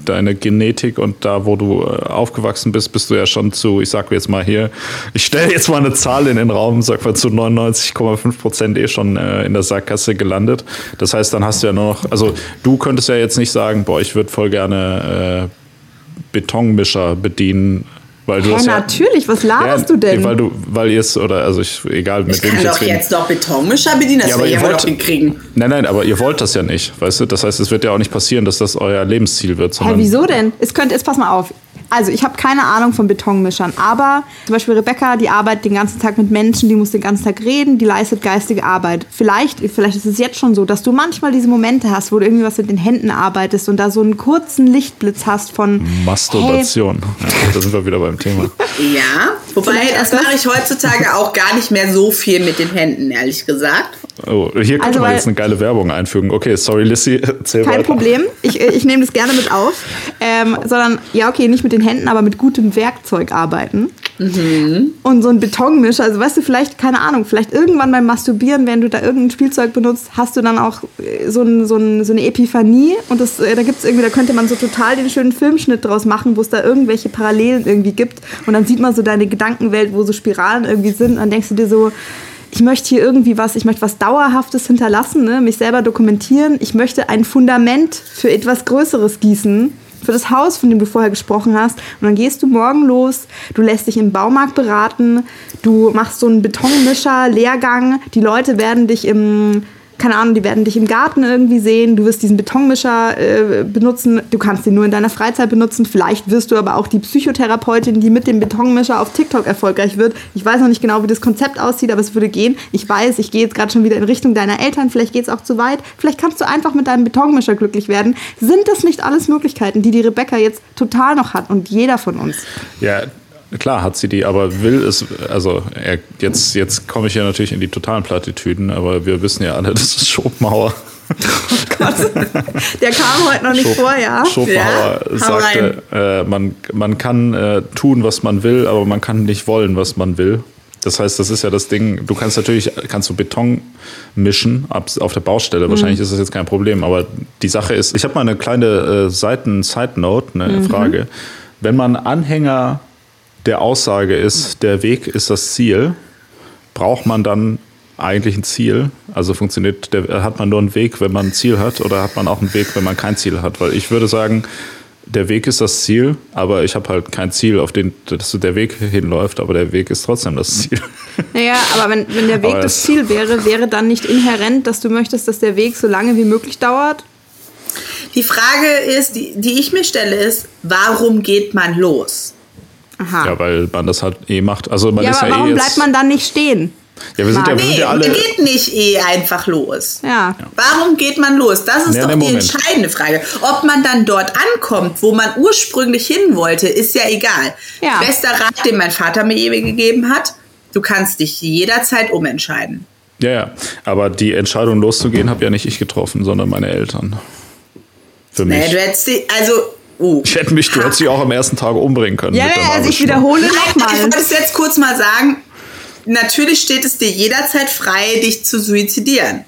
deine Genetik und da, wo du äh, aufgewachsen bist, bist du ja schon zu, ich sag jetzt mal hier, ich stelle jetzt mal eine Zahl in den Raum, sag mal zu 99,5 Prozent eh schon äh, in der Sackgasse gelandet. Das heißt, dann hast du ja noch, also du könntest ja jetzt nicht sagen, boah, ich würde voll gerne äh, Betonmischer bedienen weil du ja, ja natürlich, was laberst ja, du denn? Weil du, weil ihr es, oder also ich, egal mit ich wem ich jetzt. Ich kann doch jetzt noch Betonmischer bedienen, das ja, wir ihr wollt, hinkriegen. Nein, nein, aber ihr wollt das ja nicht, weißt du? Das heißt, es wird ja auch nicht passieren, dass das euer Lebensziel wird. Hä, wieso denn? Es könnte, jetzt pass mal auf. Also ich habe keine Ahnung von Betonmischern, aber zum Beispiel Rebecca, die arbeitet den ganzen Tag mit Menschen, die muss den ganzen Tag reden, die leistet geistige Arbeit. Vielleicht, vielleicht ist es jetzt schon so, dass du manchmal diese Momente hast, wo du irgendwie was mit den Händen arbeitest und da so einen kurzen Lichtblitz hast von Masturbation. Hey. Ja, da sind wir wieder beim Thema. [LAUGHS] Ja, wobei das mache ich heutzutage auch gar nicht mehr so viel mit den Händen, ehrlich gesagt. Oh, hier könnte also, man jetzt eine geile Werbung einfügen. Okay, sorry, Lissy, [LAUGHS] erzähl Kein weiter. Problem, ich, ich nehme das gerne mit auf. Ähm, sondern, ja, okay, nicht mit den Händen, aber mit gutem Werkzeug arbeiten. Mhm. Und so ein Betonmischer, also weißt du, vielleicht, keine Ahnung, vielleicht irgendwann beim Masturbieren, wenn du da irgendein Spielzeug benutzt, hast du dann auch äh, so, ein, so, ein, so eine Epiphanie und das, äh, da gibt's irgendwie, da könnte man so total den schönen Filmschnitt draus machen, wo es da irgendwelche Parallelen irgendwie gibt und dann sieht man so deine Gedankenwelt, wo so Spiralen irgendwie sind und dann denkst du dir so, ich möchte hier irgendwie was, ich möchte was Dauerhaftes hinterlassen, ne? mich selber dokumentieren. Ich möchte ein Fundament für etwas Größeres gießen, für das Haus, von dem du vorher gesprochen hast. Und dann gehst du morgen los, du lässt dich im Baumarkt beraten, du machst so einen Betonmischer, Lehrgang, die Leute werden dich im keine Ahnung, die werden dich im Garten irgendwie sehen, du wirst diesen Betonmischer äh, benutzen, du kannst den nur in deiner Freizeit benutzen, vielleicht wirst du aber auch die Psychotherapeutin, die mit dem Betonmischer auf TikTok erfolgreich wird. Ich weiß noch nicht genau, wie das Konzept aussieht, aber es würde gehen. Ich weiß, ich gehe jetzt gerade schon wieder in Richtung deiner Eltern, vielleicht geht es auch zu weit, vielleicht kannst du einfach mit deinem Betonmischer glücklich werden. Sind das nicht alles Möglichkeiten, die die Rebecca jetzt total noch hat und jeder von uns? Ja, Klar hat sie die, aber will es, also er, jetzt, jetzt komme ich ja natürlich in die totalen Plattitüden, aber wir wissen ja alle, [LAUGHS] das ist Schopenhauer. Oh Gott, der kam heute noch nicht Schop vor, ja. Schopenhauer ja? sagte, äh, man, man kann äh, tun, was man will, aber man kann nicht wollen, was man will. Das heißt, das ist ja das Ding, du kannst natürlich, kannst du Beton mischen auf der Baustelle. Mhm. Wahrscheinlich ist das jetzt kein Problem, aber die Sache ist, ich habe mal eine kleine äh, Seiten-Side-Note, eine mhm. Frage. Wenn man Anhänger der Aussage ist, der Weg ist das Ziel, braucht man dann eigentlich ein Ziel? Also funktioniert, der, hat man nur einen Weg, wenn man ein Ziel hat, oder hat man auch einen Weg, wenn man kein Ziel hat? Weil ich würde sagen, der Weg ist das Ziel, aber ich habe halt kein Ziel, auf den dass der Weg hinläuft, aber der Weg ist trotzdem das Ziel. [LAUGHS] Naja, aber wenn, wenn der Weg das, das Ziel wäre, wäre dann nicht inhärent, dass du möchtest, dass der Weg so lange wie möglich dauert? Die Frage ist, die, die ich mir stelle, ist, warum geht man los? Aha. Ja, weil man das halt eh macht. Also man ja, ist aber ja warum eh bleibt man dann nicht stehen? Ja, wir sind ja, wir Nee, sind ja alle. man geht nicht eh einfach los. Ja. Warum geht man los? Das ist Nee, doch nee, die Moment. entscheidende Frage. Ob man dann dort ankommt, wo man ursprünglich hin wollte, ist ja egal. Ja. Bester Rat, den mein Vater mir eben gegeben hat, du kannst dich jederzeit umentscheiden. Ja, ja. Aber die Entscheidung loszugehen, habe ja nicht ich getroffen, sondern meine Eltern. Für mich. Naja, du hättest die, also, oh. ich hätte mich, du hättest dich auch am ersten Tag umbringen können. Ja, ja, also ich wiederhole Nein, ich nochmal. wollte es jetzt kurz mal sagen. Natürlich steht es dir jederzeit frei, dich zu suizidieren.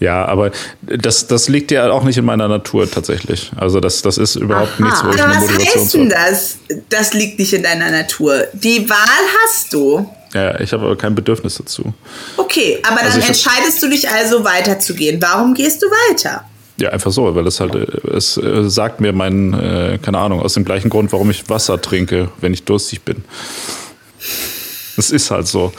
Ja, aber das, das liegt ja auch nicht in meiner Natur tatsächlich. Also das, das ist überhaupt Aha. nichts, wo ich Aber eine was Motivation heißt denn das? Das liegt nicht in deiner Natur. Die Wahl hast du. Ja, ich habe aber kein Bedürfnis dazu. Okay, aber dann Also ich hab- entscheidest du dich also weiterzugehen. Warum gehst du weiter? Ja, einfach so, weil es halt, äh, es äh, sagt mir mein, äh, keine Ahnung, aus dem gleichen Grund, warum ich Wasser trinke, wenn ich durstig bin. Es ist halt so.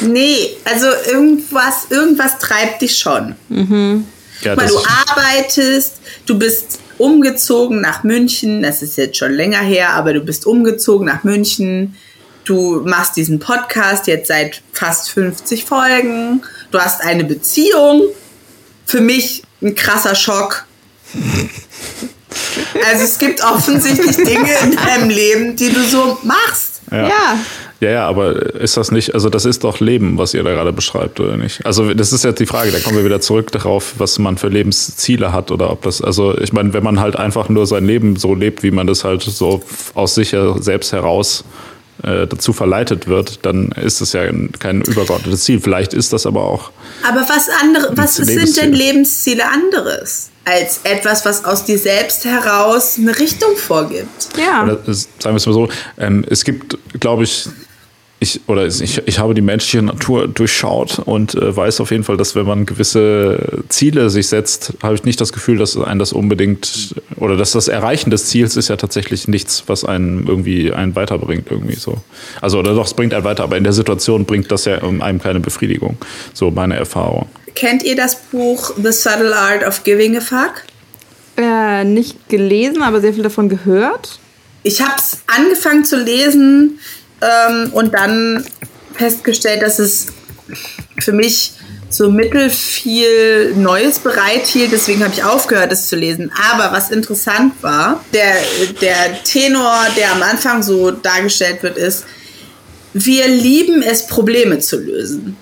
Nee, also irgendwas, irgendwas treibt dich schon. Ja, Weil das, du arbeitest, du bist umgezogen nach München, das ist jetzt schon länger her, aber du bist umgezogen nach München. Du machst diesen Podcast jetzt seit fast 50 Folgen. Du hast eine Beziehung. Für mich ein krasser Schock. Also es gibt offensichtlich Dinge in deinem Leben, die du so machst. ja. Ja. Ja, ja, aber ist das nicht, also das ist doch Leben, was ihr da gerade beschreibt, oder nicht? Also das ist jetzt die Frage, da kommen wir wieder zurück darauf, was man für Lebensziele hat oder ob das, also ich meine, wenn man halt einfach nur sein Leben so lebt, wie man das halt so aus sich selbst heraus äh, dazu verleitet wird, dann ist es ja kein übergeordnetes Ziel. Vielleicht ist das aber auch. Aber was andere, was sind denn Lebensziele anderes als etwas, was aus dir selbst heraus eine Richtung vorgibt? Ja. Oder es- sagen wir es mal so, ähm, es gibt, glaube ich, ich, oder ich, ich habe die menschliche Natur durchschaut und äh, weiß auf jeden Fall, dass wenn man gewisse Ziele sich setzt, habe ich nicht das Gefühl, dass einen das unbedingt oder dass das Erreichen des Ziels ist ja tatsächlich nichts, was einen irgendwie einen weiterbringt irgendwie so. Also oder doch, es bringt einen weiter, aber in der Situation bringt das ja ähm, einem keine Befriedigung. So meine Erfahrung. Kennt ihr das Buch The Subtle Art of Giving a Fuck? Äh, nicht gelesen, aber sehr viel davon gehört. Ich habe es angefangen zu lesen ähm, und dann festgestellt, dass es für mich so mittel viel Neues bereithielt. Deswegen habe ich aufgehört, es zu lesen. Aber was interessant war, der, der Tenor, der am Anfang so dargestellt wird, ist, wir lieben es, Probleme zu lösen.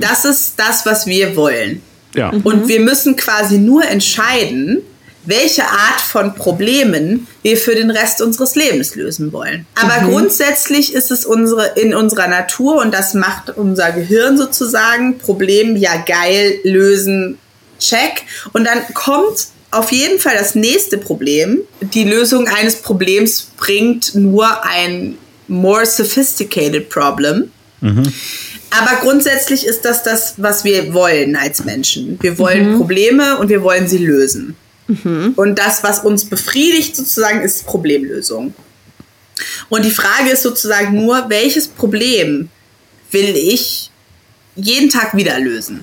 Das ist das, was wir wollen. Ja. Und wir müssen quasi nur entscheiden, welche Art von Problemen wir für den Rest unseres Lebens lösen wollen. Aber grundsätzlich ist es unsere, in unserer Natur und das macht unser Gehirn sozusagen, Problem ja geil lösen, check. Und dann kommt auf jeden Fall das nächste Problem. Die Lösung eines Problems bringt nur ein more sophisticated problem. Aber grundsätzlich ist das das, was wir wollen als Menschen. Wir wollen Probleme und wir wollen sie lösen. Und das, was uns befriedigt, sozusagen, ist Problemlösung. Und die Frage ist sozusagen nur, welches Problem will ich jeden Tag wieder lösen?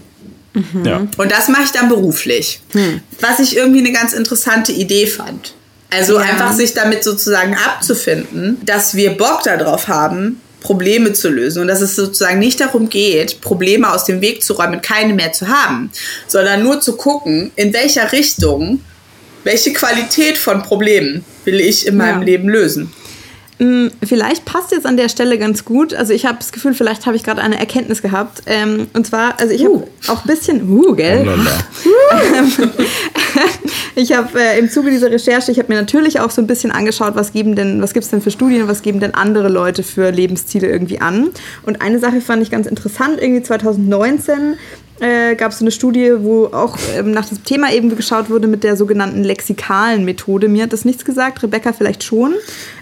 ja. Und das mache ich dann beruflich. Was ich irgendwie eine ganz interessante Idee fand. Also Ja. einfach sich damit sozusagen abzufinden, dass wir Bock darauf haben, Probleme zu lösen und dass es sozusagen nicht darum geht, Probleme aus dem Weg zu räumen, keine mehr zu haben, sondern nur zu gucken, in welcher Richtung, welche Qualität von Problemen will ich in meinem Ja. Leben lösen. Mm, Vielleicht passt jetzt an der Stelle ganz gut. Also ich habe das Gefühl, vielleicht habe ich gerade eine Erkenntnis gehabt. Ähm, und zwar, also ich habe auch ein bisschen, uh, gell? Oh. [LAUGHS] Ich habe äh, im Zuge dieser Recherche, ich habe mir natürlich auch so ein bisschen angeschaut, was geben denn, was gibt es denn für Studien, was geben denn andere Leute für Lebensziele irgendwie an. Und eine Sache fand ich ganz interessant, irgendwie 2019 äh, gab es so eine Studie, wo auch ähm, nach dem Thema eben geschaut wurde mit der sogenannten lexikalen Methode. Mir hat das nichts gesagt, Rebecca vielleicht schon.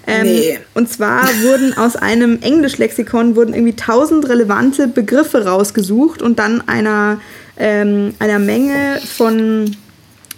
Ähm, Nee. Und zwar [LAUGHS] wurden aus einem Englischlexikon wurden irgendwie tausend relevante Begriffe rausgesucht und dann einer, ähm, einer Menge von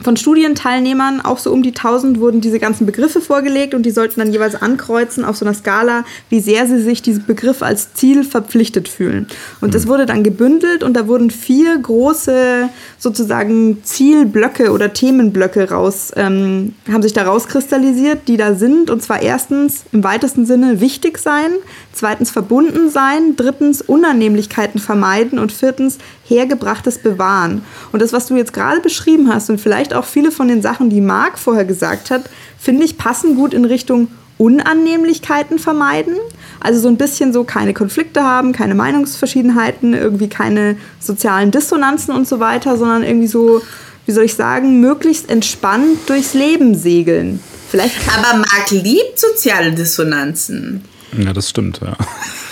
von Studienteilnehmern, auch so um die 1000, wurden diese ganzen Begriffe vorgelegt und die sollten dann jeweils ankreuzen auf so einer Skala, wie sehr sie sich diesem Begriff als Ziel verpflichtet fühlen. Und das wurde dann gebündelt und da wurden vier große sozusagen Zielblöcke oder Themenblöcke raus, ähm, haben sich da rauskristallisiert, die da sind. Und zwar erstens im weitesten Sinne wichtig sein, zweitens verbunden sein, drittens Unannehmlichkeiten vermeiden und viertens hergebrachtes bewahren. Und das, was du jetzt gerade beschrieben hast und vielleicht auch viele von den Sachen, die Marc vorher gesagt hat, finde ich passen gut in Richtung Unannehmlichkeiten vermeiden. Also so ein bisschen so keine Konflikte haben, keine Meinungsverschiedenheiten, irgendwie keine sozialen Dissonanzen und so weiter, sondern irgendwie so, wie soll ich sagen, möglichst entspannt durchs Leben segeln. Vielleicht Aber Marc liebt soziale Dissonanzen. Ja, das stimmt, ja.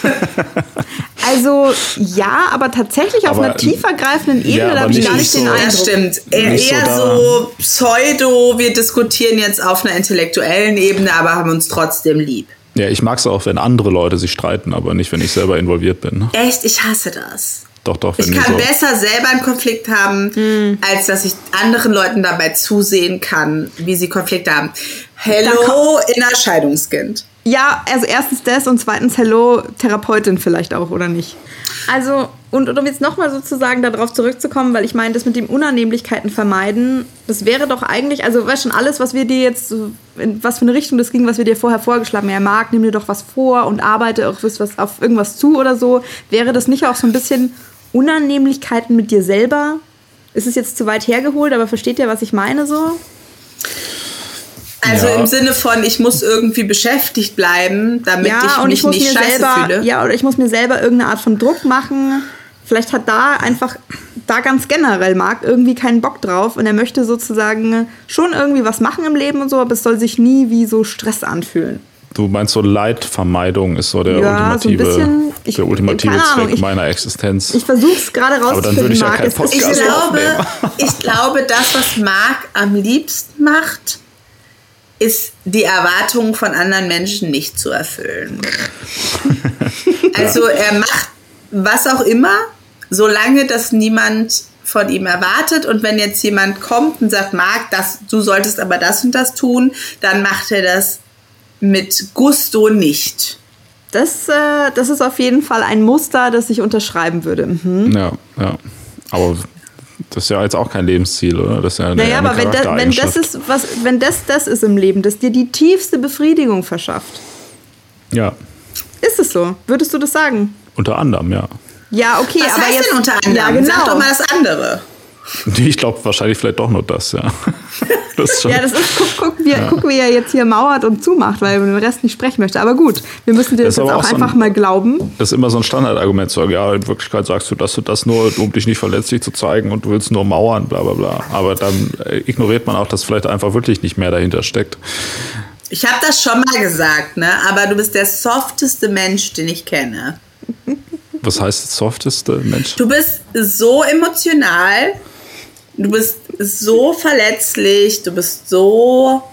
[LAUGHS] Also ja, aber tatsächlich auf aber, einer tiefergreifenden Ebene, ja, da habe ich gar nicht so, den Eindruck. Das stimmt. Eher so, so pseudo, wir diskutieren jetzt auf einer intellektuellen Ebene, aber haben uns trotzdem lieb. Ja, ich mag es auch, wenn andere Leute sich streiten, aber nicht, wenn ich selber involviert bin. Ne? Echt? Ich hasse das. Doch, doch. ich kann so besser selber einen Konflikt haben, mhm. als dass ich anderen Leuten dabei zusehen kann, wie sie Konflikte haben. Hello, Innerscheidungskind. Ja, also erstens das und zweitens Hello, Therapeutin vielleicht auch, oder nicht? Also, und, und um jetzt nochmal sozusagen darauf zurückzukommen, weil ich meine, das mit dem Unannehmlichkeiten vermeiden, das wäre doch eigentlich, also weißt schon, alles, was wir dir jetzt, in was für eine Richtung das ging, was wir dir vorher vorgeschlagen haben, ja, Marc, nimm dir doch was vor und arbeite auch was auf irgendwas zu oder so, wäre das nicht auch so ein bisschen Unannehmlichkeiten mit dir selber? Ist es jetzt zu weit hergeholt, aber versteht ihr, was ich meine so? Also ja. im Sinne von, ich muss irgendwie beschäftigt bleiben, damit ja, ich mich ich nicht scheiße selber, fühle. Ja, oder ich muss mir selber irgendeine Art von Druck machen. Vielleicht hat da einfach, da ganz generell Marc irgendwie keinen Bock drauf und er möchte sozusagen schon irgendwie was machen im Leben und so, aber es soll sich nie wie so Stress anfühlen. Du meinst so Leidvermeidung ist so der ja, ultimative, so bisschen, ich, der ultimative Zweck ich, meiner Existenz. Ich versuche es gerade rauszufinden. Aber dann würde ich ja keinen Podcast ich glaube, [LAUGHS] ich glaube, das, was Marc am liebsten macht, ist die Erwartungen von anderen Menschen nicht zu erfüllen. [LAUGHS] also er macht was auch immer, solange das niemand von ihm erwartet. Und wenn jetzt jemand kommt und sagt, Marc, das, du solltest aber das und das tun, dann macht er das mit Gusto nicht. Das, äh, das ist auf jeden Fall ein Muster, das ich unterschreiben würde. Mhm. Ja, ja. Aber das ist ja jetzt auch kein Lebensziel, oder? Das ist ja eine, naja, eine aber wenn, da, wenn, das ist, was, wenn das das ist im Leben, das dir die tiefste Befriedigung verschafft. Ja. Ist es so? Würdest du das sagen? Unter anderem, ja. Ja, okay, was aber heißt jetzt denn unter anderem? Ja, genau. Sag doch mal das andere. [LAUGHS] Ich glaube wahrscheinlich vielleicht doch nur das, ja. [LAUGHS] Das ja, das ist, guck, guck, wie, ja. guck, wie er jetzt hier mauert und zumacht, weil er mit dem Rest nicht sprechen möchte. Aber gut, wir müssen dir das, das jetzt auch, auch einfach so ein, mal glauben. Das ist immer so ein Standardargument zu sagen, ja, in Wirklichkeit sagst du das und das nur, um dich nicht verletzlich zu zeigen und du willst nur mauern, bla bla bla. Aber dann äh, ignoriert man auch, dass vielleicht einfach wirklich nicht mehr dahinter steckt. Ich habe das schon mal gesagt, ne? aber du bist der softeste Mensch, den ich kenne. Was heißt softeste Mensch? Du bist so emotional, du bist so verletzlich, du bist so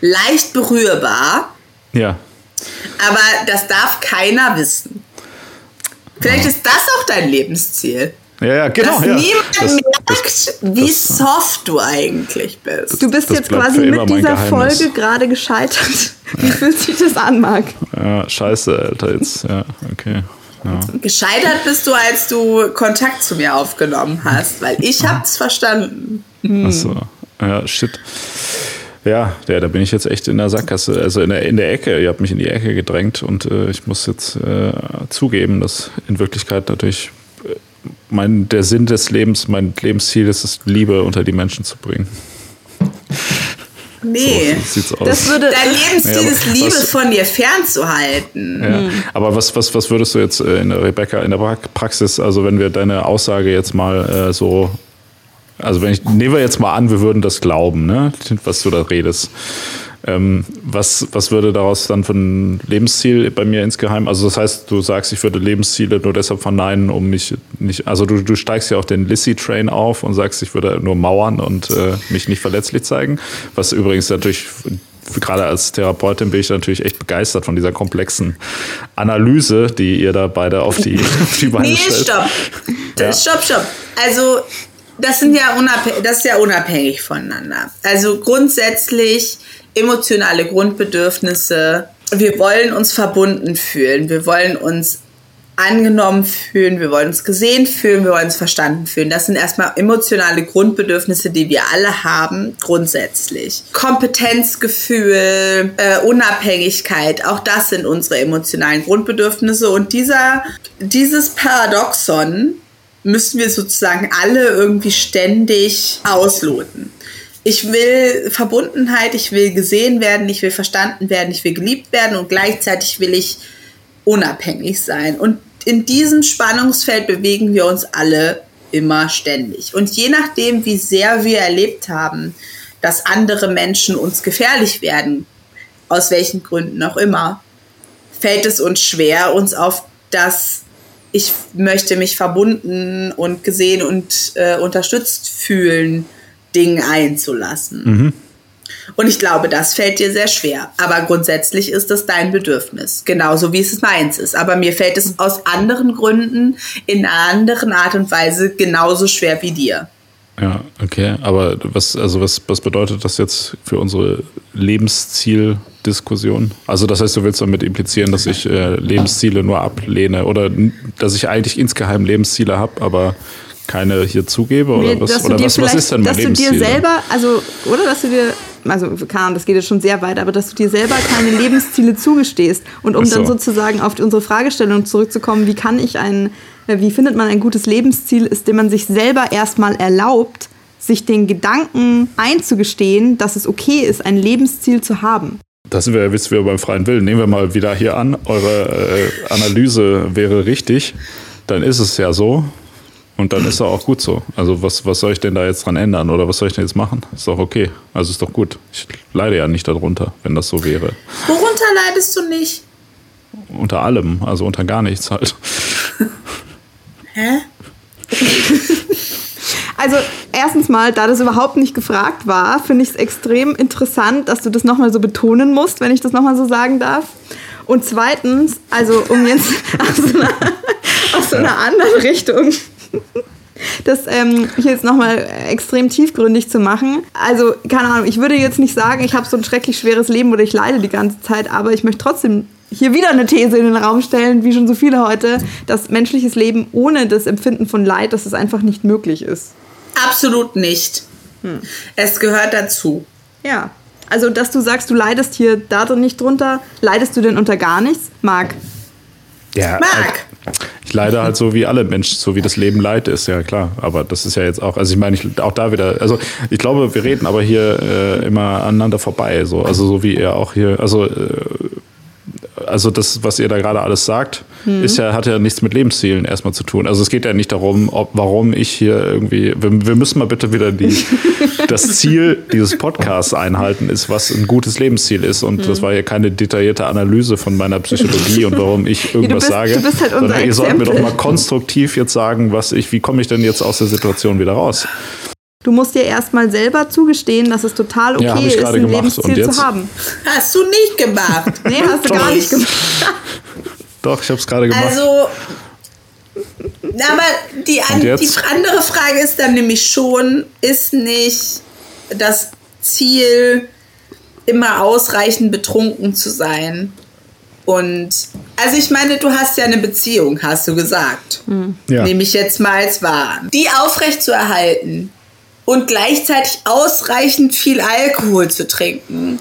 leicht berührbar. Ja. Aber das darf keiner wissen. Vielleicht ist das auch dein Lebensziel. Ja, ja, genau. Dass ja. niemand das, merkt, das, wie das, soft du eigentlich bist. Du bist jetzt quasi mit dieser Folge gerade gescheitert. [LAUGHS] Wie fühlt sich das an, Marc? Ja, scheiße, Alter, jetzt. Ja, okay. Ja. Gescheitert bist du, als du Kontakt zu mir aufgenommen hast, weil ich hab's verstanden. Hm. Achso, ja, shit. Ja, ja, da bin ich jetzt echt in der Sackgasse, also in der, in der Ecke. Ihr habt mich in die Ecke gedrängt und äh, ich muss jetzt äh, zugeben, dass in Wirklichkeit natürlich äh, mein, der Sinn des Lebens, mein Lebensziel ist es, Liebe unter die Menschen zu bringen. Nee, so sieht's aus. Das würde dein Lebensstil ja, ist, Liebe was, von dir fernzuhalten. Ja, hm. Aber was, was, was würdest du jetzt äh, in der Rebecca in der Praxis, also wenn wir deine Aussage jetzt mal äh, so, also wenn ich, nehmen wir jetzt mal an, wir würden das glauben, ne, was du da redest. Ähm, was, was würde daraus dann für ein Lebensziel bei mir insgeheim? Also das heißt, du sagst, ich würde Lebensziele nur deshalb verneinen, um nicht, nicht also du, du steigst ja auf den Lissy-Train auf und sagst, ich würde nur mauern und äh, mich nicht verletzlich zeigen. Was übrigens natürlich gerade als Therapeutin bin ich natürlich echt begeistert von dieser komplexen Analyse, die ihr da beide auf die, [LAUGHS] auf die Beine nee, stellt. stopp. Ja. Stopp, stopp. Also das sind ja unabhängig, das ist ja unabhängig voneinander. Also grundsätzlich emotionale Grundbedürfnisse. Wir wollen uns verbunden fühlen. Wir wollen uns angenommen fühlen, wir wollen uns gesehen fühlen, wir wollen uns verstanden fühlen. Das sind erstmal emotionale Grundbedürfnisse, die wir alle haben, grundsätzlich. Kompetenzgefühl, äh, Unabhängigkeit, auch das sind unsere emotionalen Grundbedürfnisse. Und dieser, dieses Paradoxon müssen wir sozusagen alle irgendwie ständig ausloten. Ich will Verbundenheit, ich will gesehen werden, ich will verstanden werden, ich will geliebt werden und gleichzeitig will ich unabhängig sein. Und in diesem Spannungsfeld bewegen wir uns alle immer ständig. Und je nachdem, wie sehr wir erlebt haben, dass andere Menschen uns gefährlich werden, aus welchen Gründen auch immer, fällt es uns schwer, uns auf das ich möchte mich verbunden und gesehen und äh, unterstützt fühlen, Ding einzulassen. Mhm. Und ich glaube, das fällt dir sehr schwer. Aber grundsätzlich ist das dein Bedürfnis. Genauso wie es meins ist. Aber mir fällt es aus anderen Gründen in einer anderen Art und Weise genauso schwer wie dir. Ja, okay. Aber was, also was, was bedeutet das jetzt für unsere Lebenszieldiskussion? Also das heißt, du willst damit implizieren, dass ich äh, Lebensziele nur ablehne oder dass ich eigentlich insgeheim Lebensziele habe, aber keine hier zugebe oder nee, was, oder was, was ist denn mein Dass du dir selber, also, oder dass du dir, also keine Ahnung, das geht jetzt schon sehr weit, aber dass du dir selber keine Lebensziele zugestehst. Und um so. dann sozusagen auf unsere Fragestellung zurückzukommen, wie kann ich ein, äh, wie findet man ein gutes Lebensziel, ist, dem man sich selber erstmal erlaubt, sich den Gedanken einzugestehen, dass es okay ist, ein Lebensziel zu haben. Das sind wir ja wir beim freien Willen. Nehmen wir mal wieder hier an, eure äh, Analyse wäre richtig. Dann ist es ja so, und dann ist er auch gut so. Also was, was soll ich denn da jetzt dran ändern oder was soll ich denn jetzt machen? Ist doch okay. Also ist doch gut. Ich leide ja nicht darunter, wenn das so wäre. Worunter leidest du nicht? Unter allem, also unter gar nichts halt. Hä? [LAUGHS] Also erstens mal, da das überhaupt nicht gefragt war, finde ich es extrem interessant, dass du das nochmal so betonen musst, wenn ich das nochmal so sagen darf. Und zweitens, also um jetzt [LAUGHS] aus so einer, aus so einer anderen Richtung das ähm, hier jetzt nochmal extrem tiefgründig zu machen. Also, keine Ahnung, ich würde jetzt nicht sagen, ich habe so ein schrecklich schweres Leben oder ich leide die ganze Zeit, aber ich möchte trotzdem hier wieder eine These in den Raum stellen, wie schon so viele heute, dass menschliches Leben ohne das Empfinden von Leid, dass es einfach nicht möglich ist. Absolut nicht. Hm. Es gehört dazu. Ja. Also, dass du sagst, du leidest hier da drin nicht drunter, leidest du denn unter gar nichts? Marc. Ja, Marc. Ich leide halt so wie alle Menschen, so wie das Leben leid ist, ja klar. Aber das ist ja jetzt auch, also ich meine, ich, auch da wieder, also ich glaube, wir reden aber hier äh, immer aneinander vorbei, so, also so wie er auch hier, also äh, also das, was ihr da gerade alles sagt, mhm. ist ja, hat ja nichts mit Lebenszielen erstmal zu tun. Also es geht ja nicht darum, ob, warum ich hier irgendwie, wir, wir müssen mal bitte wieder die, [LAUGHS] das Ziel dieses Podcasts einhalten, ist, was ein gutes Lebensziel ist. Und mhm. das war ja keine detaillierte Analyse von meiner Psychologie und warum ich irgendwas ja, bist, sage. Halt sondern ihr sollt mir doch mal konstruktiv jetzt sagen, was ich, wie komme ich denn jetzt aus der Situation wieder raus? Du musst dir erstmal selber zugestehen, dass es total okay ja, ist, ein Lebensziel zu haben. Hast du nicht gemacht. [LAUGHS] nee, hast du gar nicht gemacht. [LAUGHS] Doch, ich habe es gerade gemacht. Also, aber die, an, die andere Frage ist dann nämlich schon, ist nicht das Ziel, immer ausreichend betrunken zu sein? Und also ich meine, du hast ja eine Beziehung, hast du gesagt. Mhm. Ja. Nehme ich jetzt mal als wahr. Die aufrecht zu erhalten, und gleichzeitig ausreichend viel Alkohol zu trinken,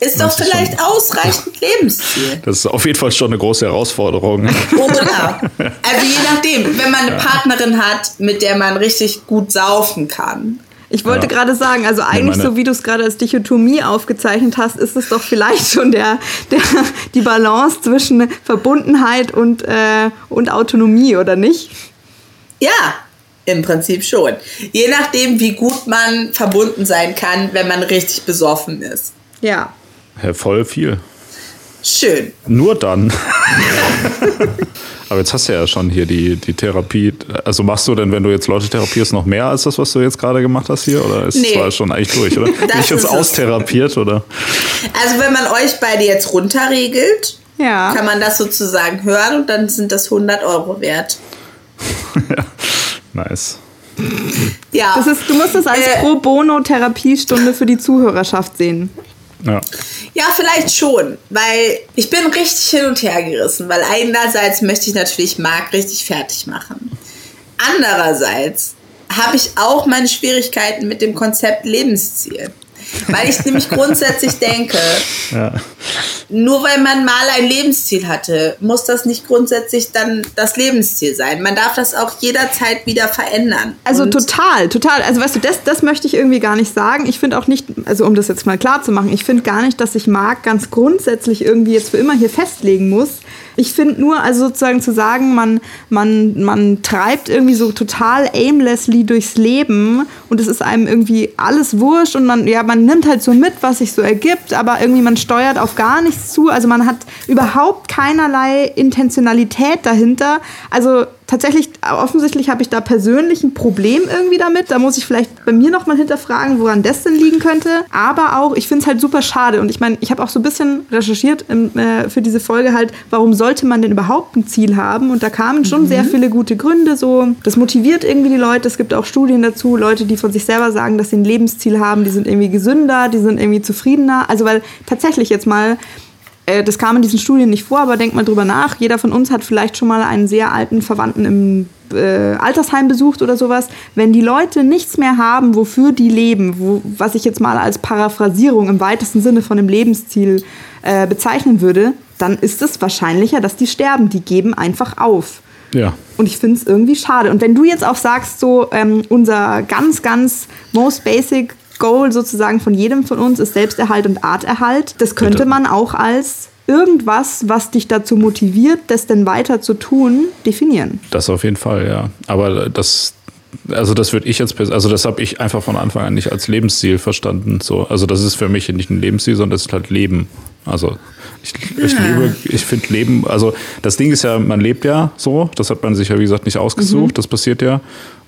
ist doch vielleicht schon, ausreichend Lebensziel. Das ist auf jeden Fall schon eine große Herausforderung. Oder? Also je nachdem, wenn man eine Partnerin hat, mit der man richtig gut saufen kann. Ich wollte ja. gerade sagen, also eigentlich ja, so wie du es gerade als Dichotomie aufgezeichnet hast, ist es doch vielleicht schon der, der, die Balance zwischen Verbundenheit und, äh, und Autonomie, oder nicht? Ja, im Prinzip schon. Je nachdem, wie gut man verbunden sein kann, wenn man richtig besoffen ist. Ja. ja voll viel. Schön. Nur dann. [LAUGHS] Aber jetzt hast du ja schon hier die, die Therapie. Also machst du denn, wenn du jetzt Leute therapierst, noch mehr als das, was du jetzt gerade gemacht hast hier? Oder ist nee. es schon eigentlich durch, oder? [LAUGHS] Bin ich jetzt austherapiert, oder? Also wenn man euch beide jetzt runterregelt, ja. kann man das sozusagen hören und dann sind das 100 Euro wert. [LAUGHS] ja. Nice. Ja. Das ist, du musst das als äh, Pro Bono Therapiestunde für die Zuhörerschaft sehen. Ja. Ja, vielleicht schon, weil ich bin richtig hin und her gerissen, weil einerseits möchte ich natürlich Marc richtig fertig machen. Andererseits habe ich auch meine Schwierigkeiten mit dem Konzept Lebensziel. Weil ich nämlich [LAUGHS] grundsätzlich denke, Ja. Nur weil man mal ein Lebensziel hatte, muss das nicht grundsätzlich dann das Lebensziel sein. Man darf das auch jederzeit wieder verändern. Also Und total, total. Also weißt du, das, das möchte ich irgendwie gar nicht sagen. Ich finde auch nicht, also um das jetzt mal klar zu machen, ich finde gar nicht, dass sich Marc ganz grundsätzlich irgendwie jetzt für immer hier festlegen muss. Ich finde nur, also sozusagen zu sagen, man, man, man treibt irgendwie so total aimlessly durchs Leben und es ist einem irgendwie alles wurscht und man, ja, man nimmt halt so mit, was sich so ergibt, aber irgendwie man steuert auf gar nichts zu. Also man hat überhaupt keinerlei Intentionalität dahinter. Also tatsächlich, offensichtlich habe ich da persönlich ein Problem irgendwie damit. Da muss ich vielleicht bei mir nochmal hinterfragen, woran das denn liegen könnte. Aber auch, ich finde es halt super schade. Und ich meine, ich habe auch so ein bisschen recherchiert im, äh, für diese Folge halt, warum sollte man denn überhaupt ein Ziel haben? Und da kamen schon sehr viele gute Gründe. So, das motiviert irgendwie die Leute. Es gibt auch Studien dazu, Leute, die von sich selber sagen, dass sie ein Lebensziel haben, die sind irgendwie gesünder, die sind irgendwie zufriedener. Also weil tatsächlich jetzt mal äh, das kam in diesen Studien nicht vor, aber denk mal drüber nach. Jeder von uns hat vielleicht schon mal einen sehr alten Verwandten im äh, Altersheim besucht oder sowas. Wenn die Leute nichts mehr haben, wofür die leben, wo, was ich jetzt mal als Paraphrasierung im weitesten Sinne von dem Lebensziel äh, bezeichnen würde, dann ist es wahrscheinlicher, dass die sterben. Die geben einfach auf. Ja. Und ich finde es irgendwie schade. Und wenn du jetzt auch sagst, so ähm, unser ganz, ganz most basic Goal sozusagen von jedem von uns ist Selbsterhalt und Arterhalt, das könnte Bitte. man auch als irgendwas, was dich dazu motiviert, das denn weiter zu tun, definieren. Das auf jeden Fall, ja. Aber das, also das würde ich jetzt, also das habe ich einfach von Anfang an nicht als Lebensziel verstanden. So, also das ist für mich nicht ein Lebensziel, sondern das ist halt Leben. Also ich, ich liebe, ich finde Leben, also das Ding ist ja, man lebt ja so, das hat man sich ja wie gesagt nicht ausgesucht, das passiert ja.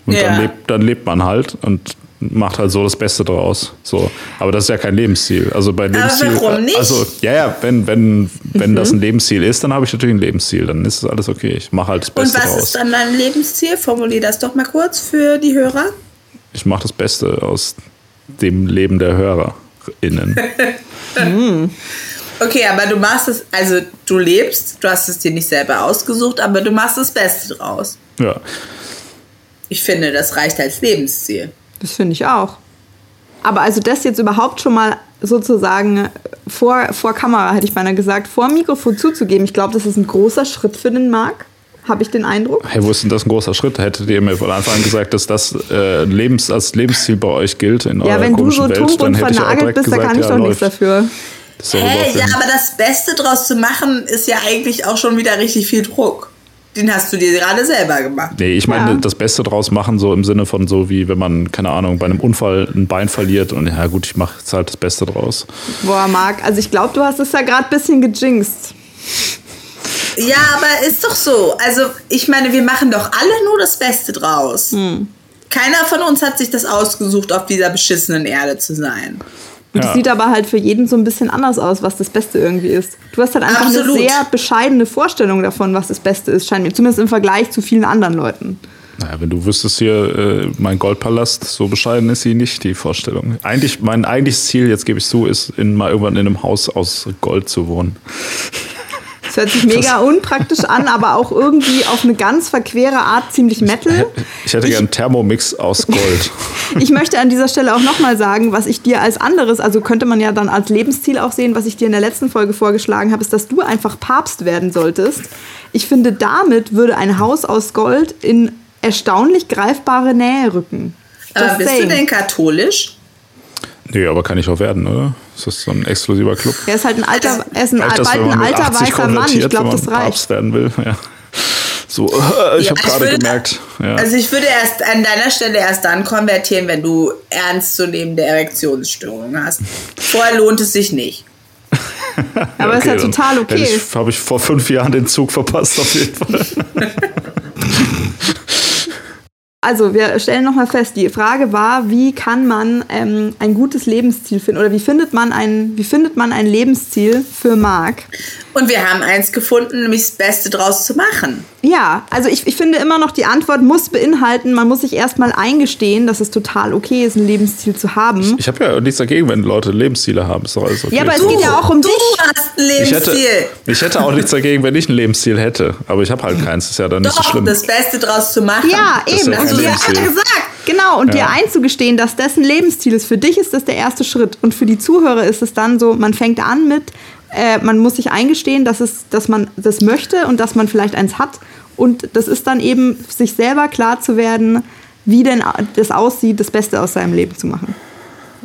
Und Ja. dann, lebt, dann lebt man halt und macht halt so das Beste draus. So. Aber das ist ja kein Lebensziel. Also bei Lebensziel. warum nicht? Also, ja, ja, wenn, wenn, wenn das ein Lebensziel ist, dann habe ich natürlich ein Lebensziel. Dann ist das alles okay. Ich mache halt das Und Beste was draus. ist dann dein Lebensziel? Formulier das doch mal kurz für die Hörer. ich mache das Beste aus dem Leben der HörerInnen. [LAUGHS] Okay, aber du machst es, also du lebst, du hast es dir nicht selber ausgesucht, aber du machst das Beste draus. ja. Ich finde, das reicht als Lebensziel. Das finde ich auch. Aber also das jetzt überhaupt schon mal sozusagen vor, vor Kamera, hätte ich beinahe gesagt, vor Mikrofon zuzugeben, ich glaube, das ist ein großer Schritt für den Marc. Habe ich den Eindruck? Hey, wo ist denn das ein großer Schritt? Hättet ihr mir von Anfang an gesagt, dass das äh, Lebens, als Lebensziel bei euch gilt in Ja, eurer wenn du so Welt, und hätte ich auch vernagelt bist, da kann ich ja, doch nichts dafür. Hey, ja, aber das Beste draus zu machen, ist ja eigentlich auch schon wieder richtig viel Druck. Den hast du dir gerade selber gemacht. Nee, ich meine, Ja. das Beste draus machen, so im Sinne von so wie, wenn man, keine Ahnung, bei einem Unfall ein Bein verliert und ja gut, ich mache jetzt halt das Beste draus. Boah, Marc, also ich glaube, du hast es ja gerade ein bisschen gejinxt. Ja, aber ist doch so. Also, ich meine, wir machen doch alle nur das Beste draus. Hm. Keiner von uns hat sich das ausgesucht, auf dieser beschissenen Erde zu sein. Und Ja. das sieht aber halt für jeden so ein bisschen anders aus, was das Beste irgendwie ist. Du hast halt einfach Absolut. eine sehr bescheidene Vorstellung davon, was das Beste ist, scheint mir. Zumindest im Vergleich zu vielen anderen Leuten. Naja, wenn du wüsstest hier, äh, mein Goldpalast, so bescheiden ist sie nicht, die Vorstellung. Eigentlich, mein eigentliches Ziel, jetzt gebe ich zu, ist, in, mal irgendwann in einem Haus aus Gold zu wohnen. Das hört sich mega unpraktisch an, aber auch irgendwie auf eine ganz verquere Art ziemlich Metal. Ich hätte gern einen Thermomix aus Gold. [LAUGHS] Ich möchte an dieser Stelle auch nochmal sagen, was ich dir als anderes, also könnte man ja dann als Lebensziel auch sehen, was ich dir in der letzten Folge vorgeschlagen habe, ist, dass du einfach Papst werden solltest. Ich finde, damit würde ein Haus aus Gold in erstaunlich greifbare Nähe rücken. Aber Just bist saying. du denn katholisch? Nee, aber kann ich auch werden, oder? Ist das so ein exklusiver Club? Er ist halt ein alter, er ist ein das, bald ein alter 80 weißer Mann. Ich glaube, wenn das reicht. Papst werden will? Ja. So, [LAUGHS] ich Ja, habe gerade gemerkt. Ja. Also ich würde erst an deiner Stelle erst dann konvertieren, wenn du ernstzunehmende Erektionsstörungen hast. Vorher lohnt es sich nicht. Aber ist ja total okay. habe ich vor fünf Jahren den Zug verpasst, auf jeden Fall. [LAUGHS] Also, wir stellen nochmal fest, die Frage war, wie kann man ähm, ein gutes Lebensziel finden oder wie findet man ein, wie findet man ein Lebensziel für Marc? Und wir haben eins gefunden, nämlich das Beste draus zu machen. Ja, also ich, ich finde immer noch, die Antwort muss beinhalten, man muss sich erstmal eingestehen, dass es total okay ist, ein Lebensziel zu haben. Ich, ich habe ja nichts dagegen, wenn Leute Lebensziele haben. Ist doch alles okay. Ja, aber es geht ja auch um Du dich. hast ein ich hätte, Lebensziel. ich hätte auch nichts dagegen, wenn ich ein Lebensziel hätte. Aber ich habe halt keins. Das ist ja dann nicht so Doch, schlimm. das Beste draus zu machen. Ja, eben. Dir, Ja, gesagt. genau, und dir Ja. einzugestehen, dass das ein Lebensziel ist. Für dich ist das der erste Schritt. Und für die Zuhörer ist es dann so, man fängt an mit, äh, man muss sich eingestehen, dass, es, dass man das möchte und dass man vielleicht eins hat. Und das ist dann eben, sich selber klar zu werden, wie denn das aussieht, das Beste aus seinem Leben zu machen.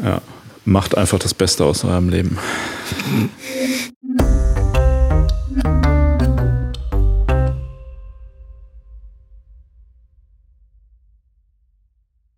Ja. Macht einfach das Beste aus eurem Leben. [LAUGHS]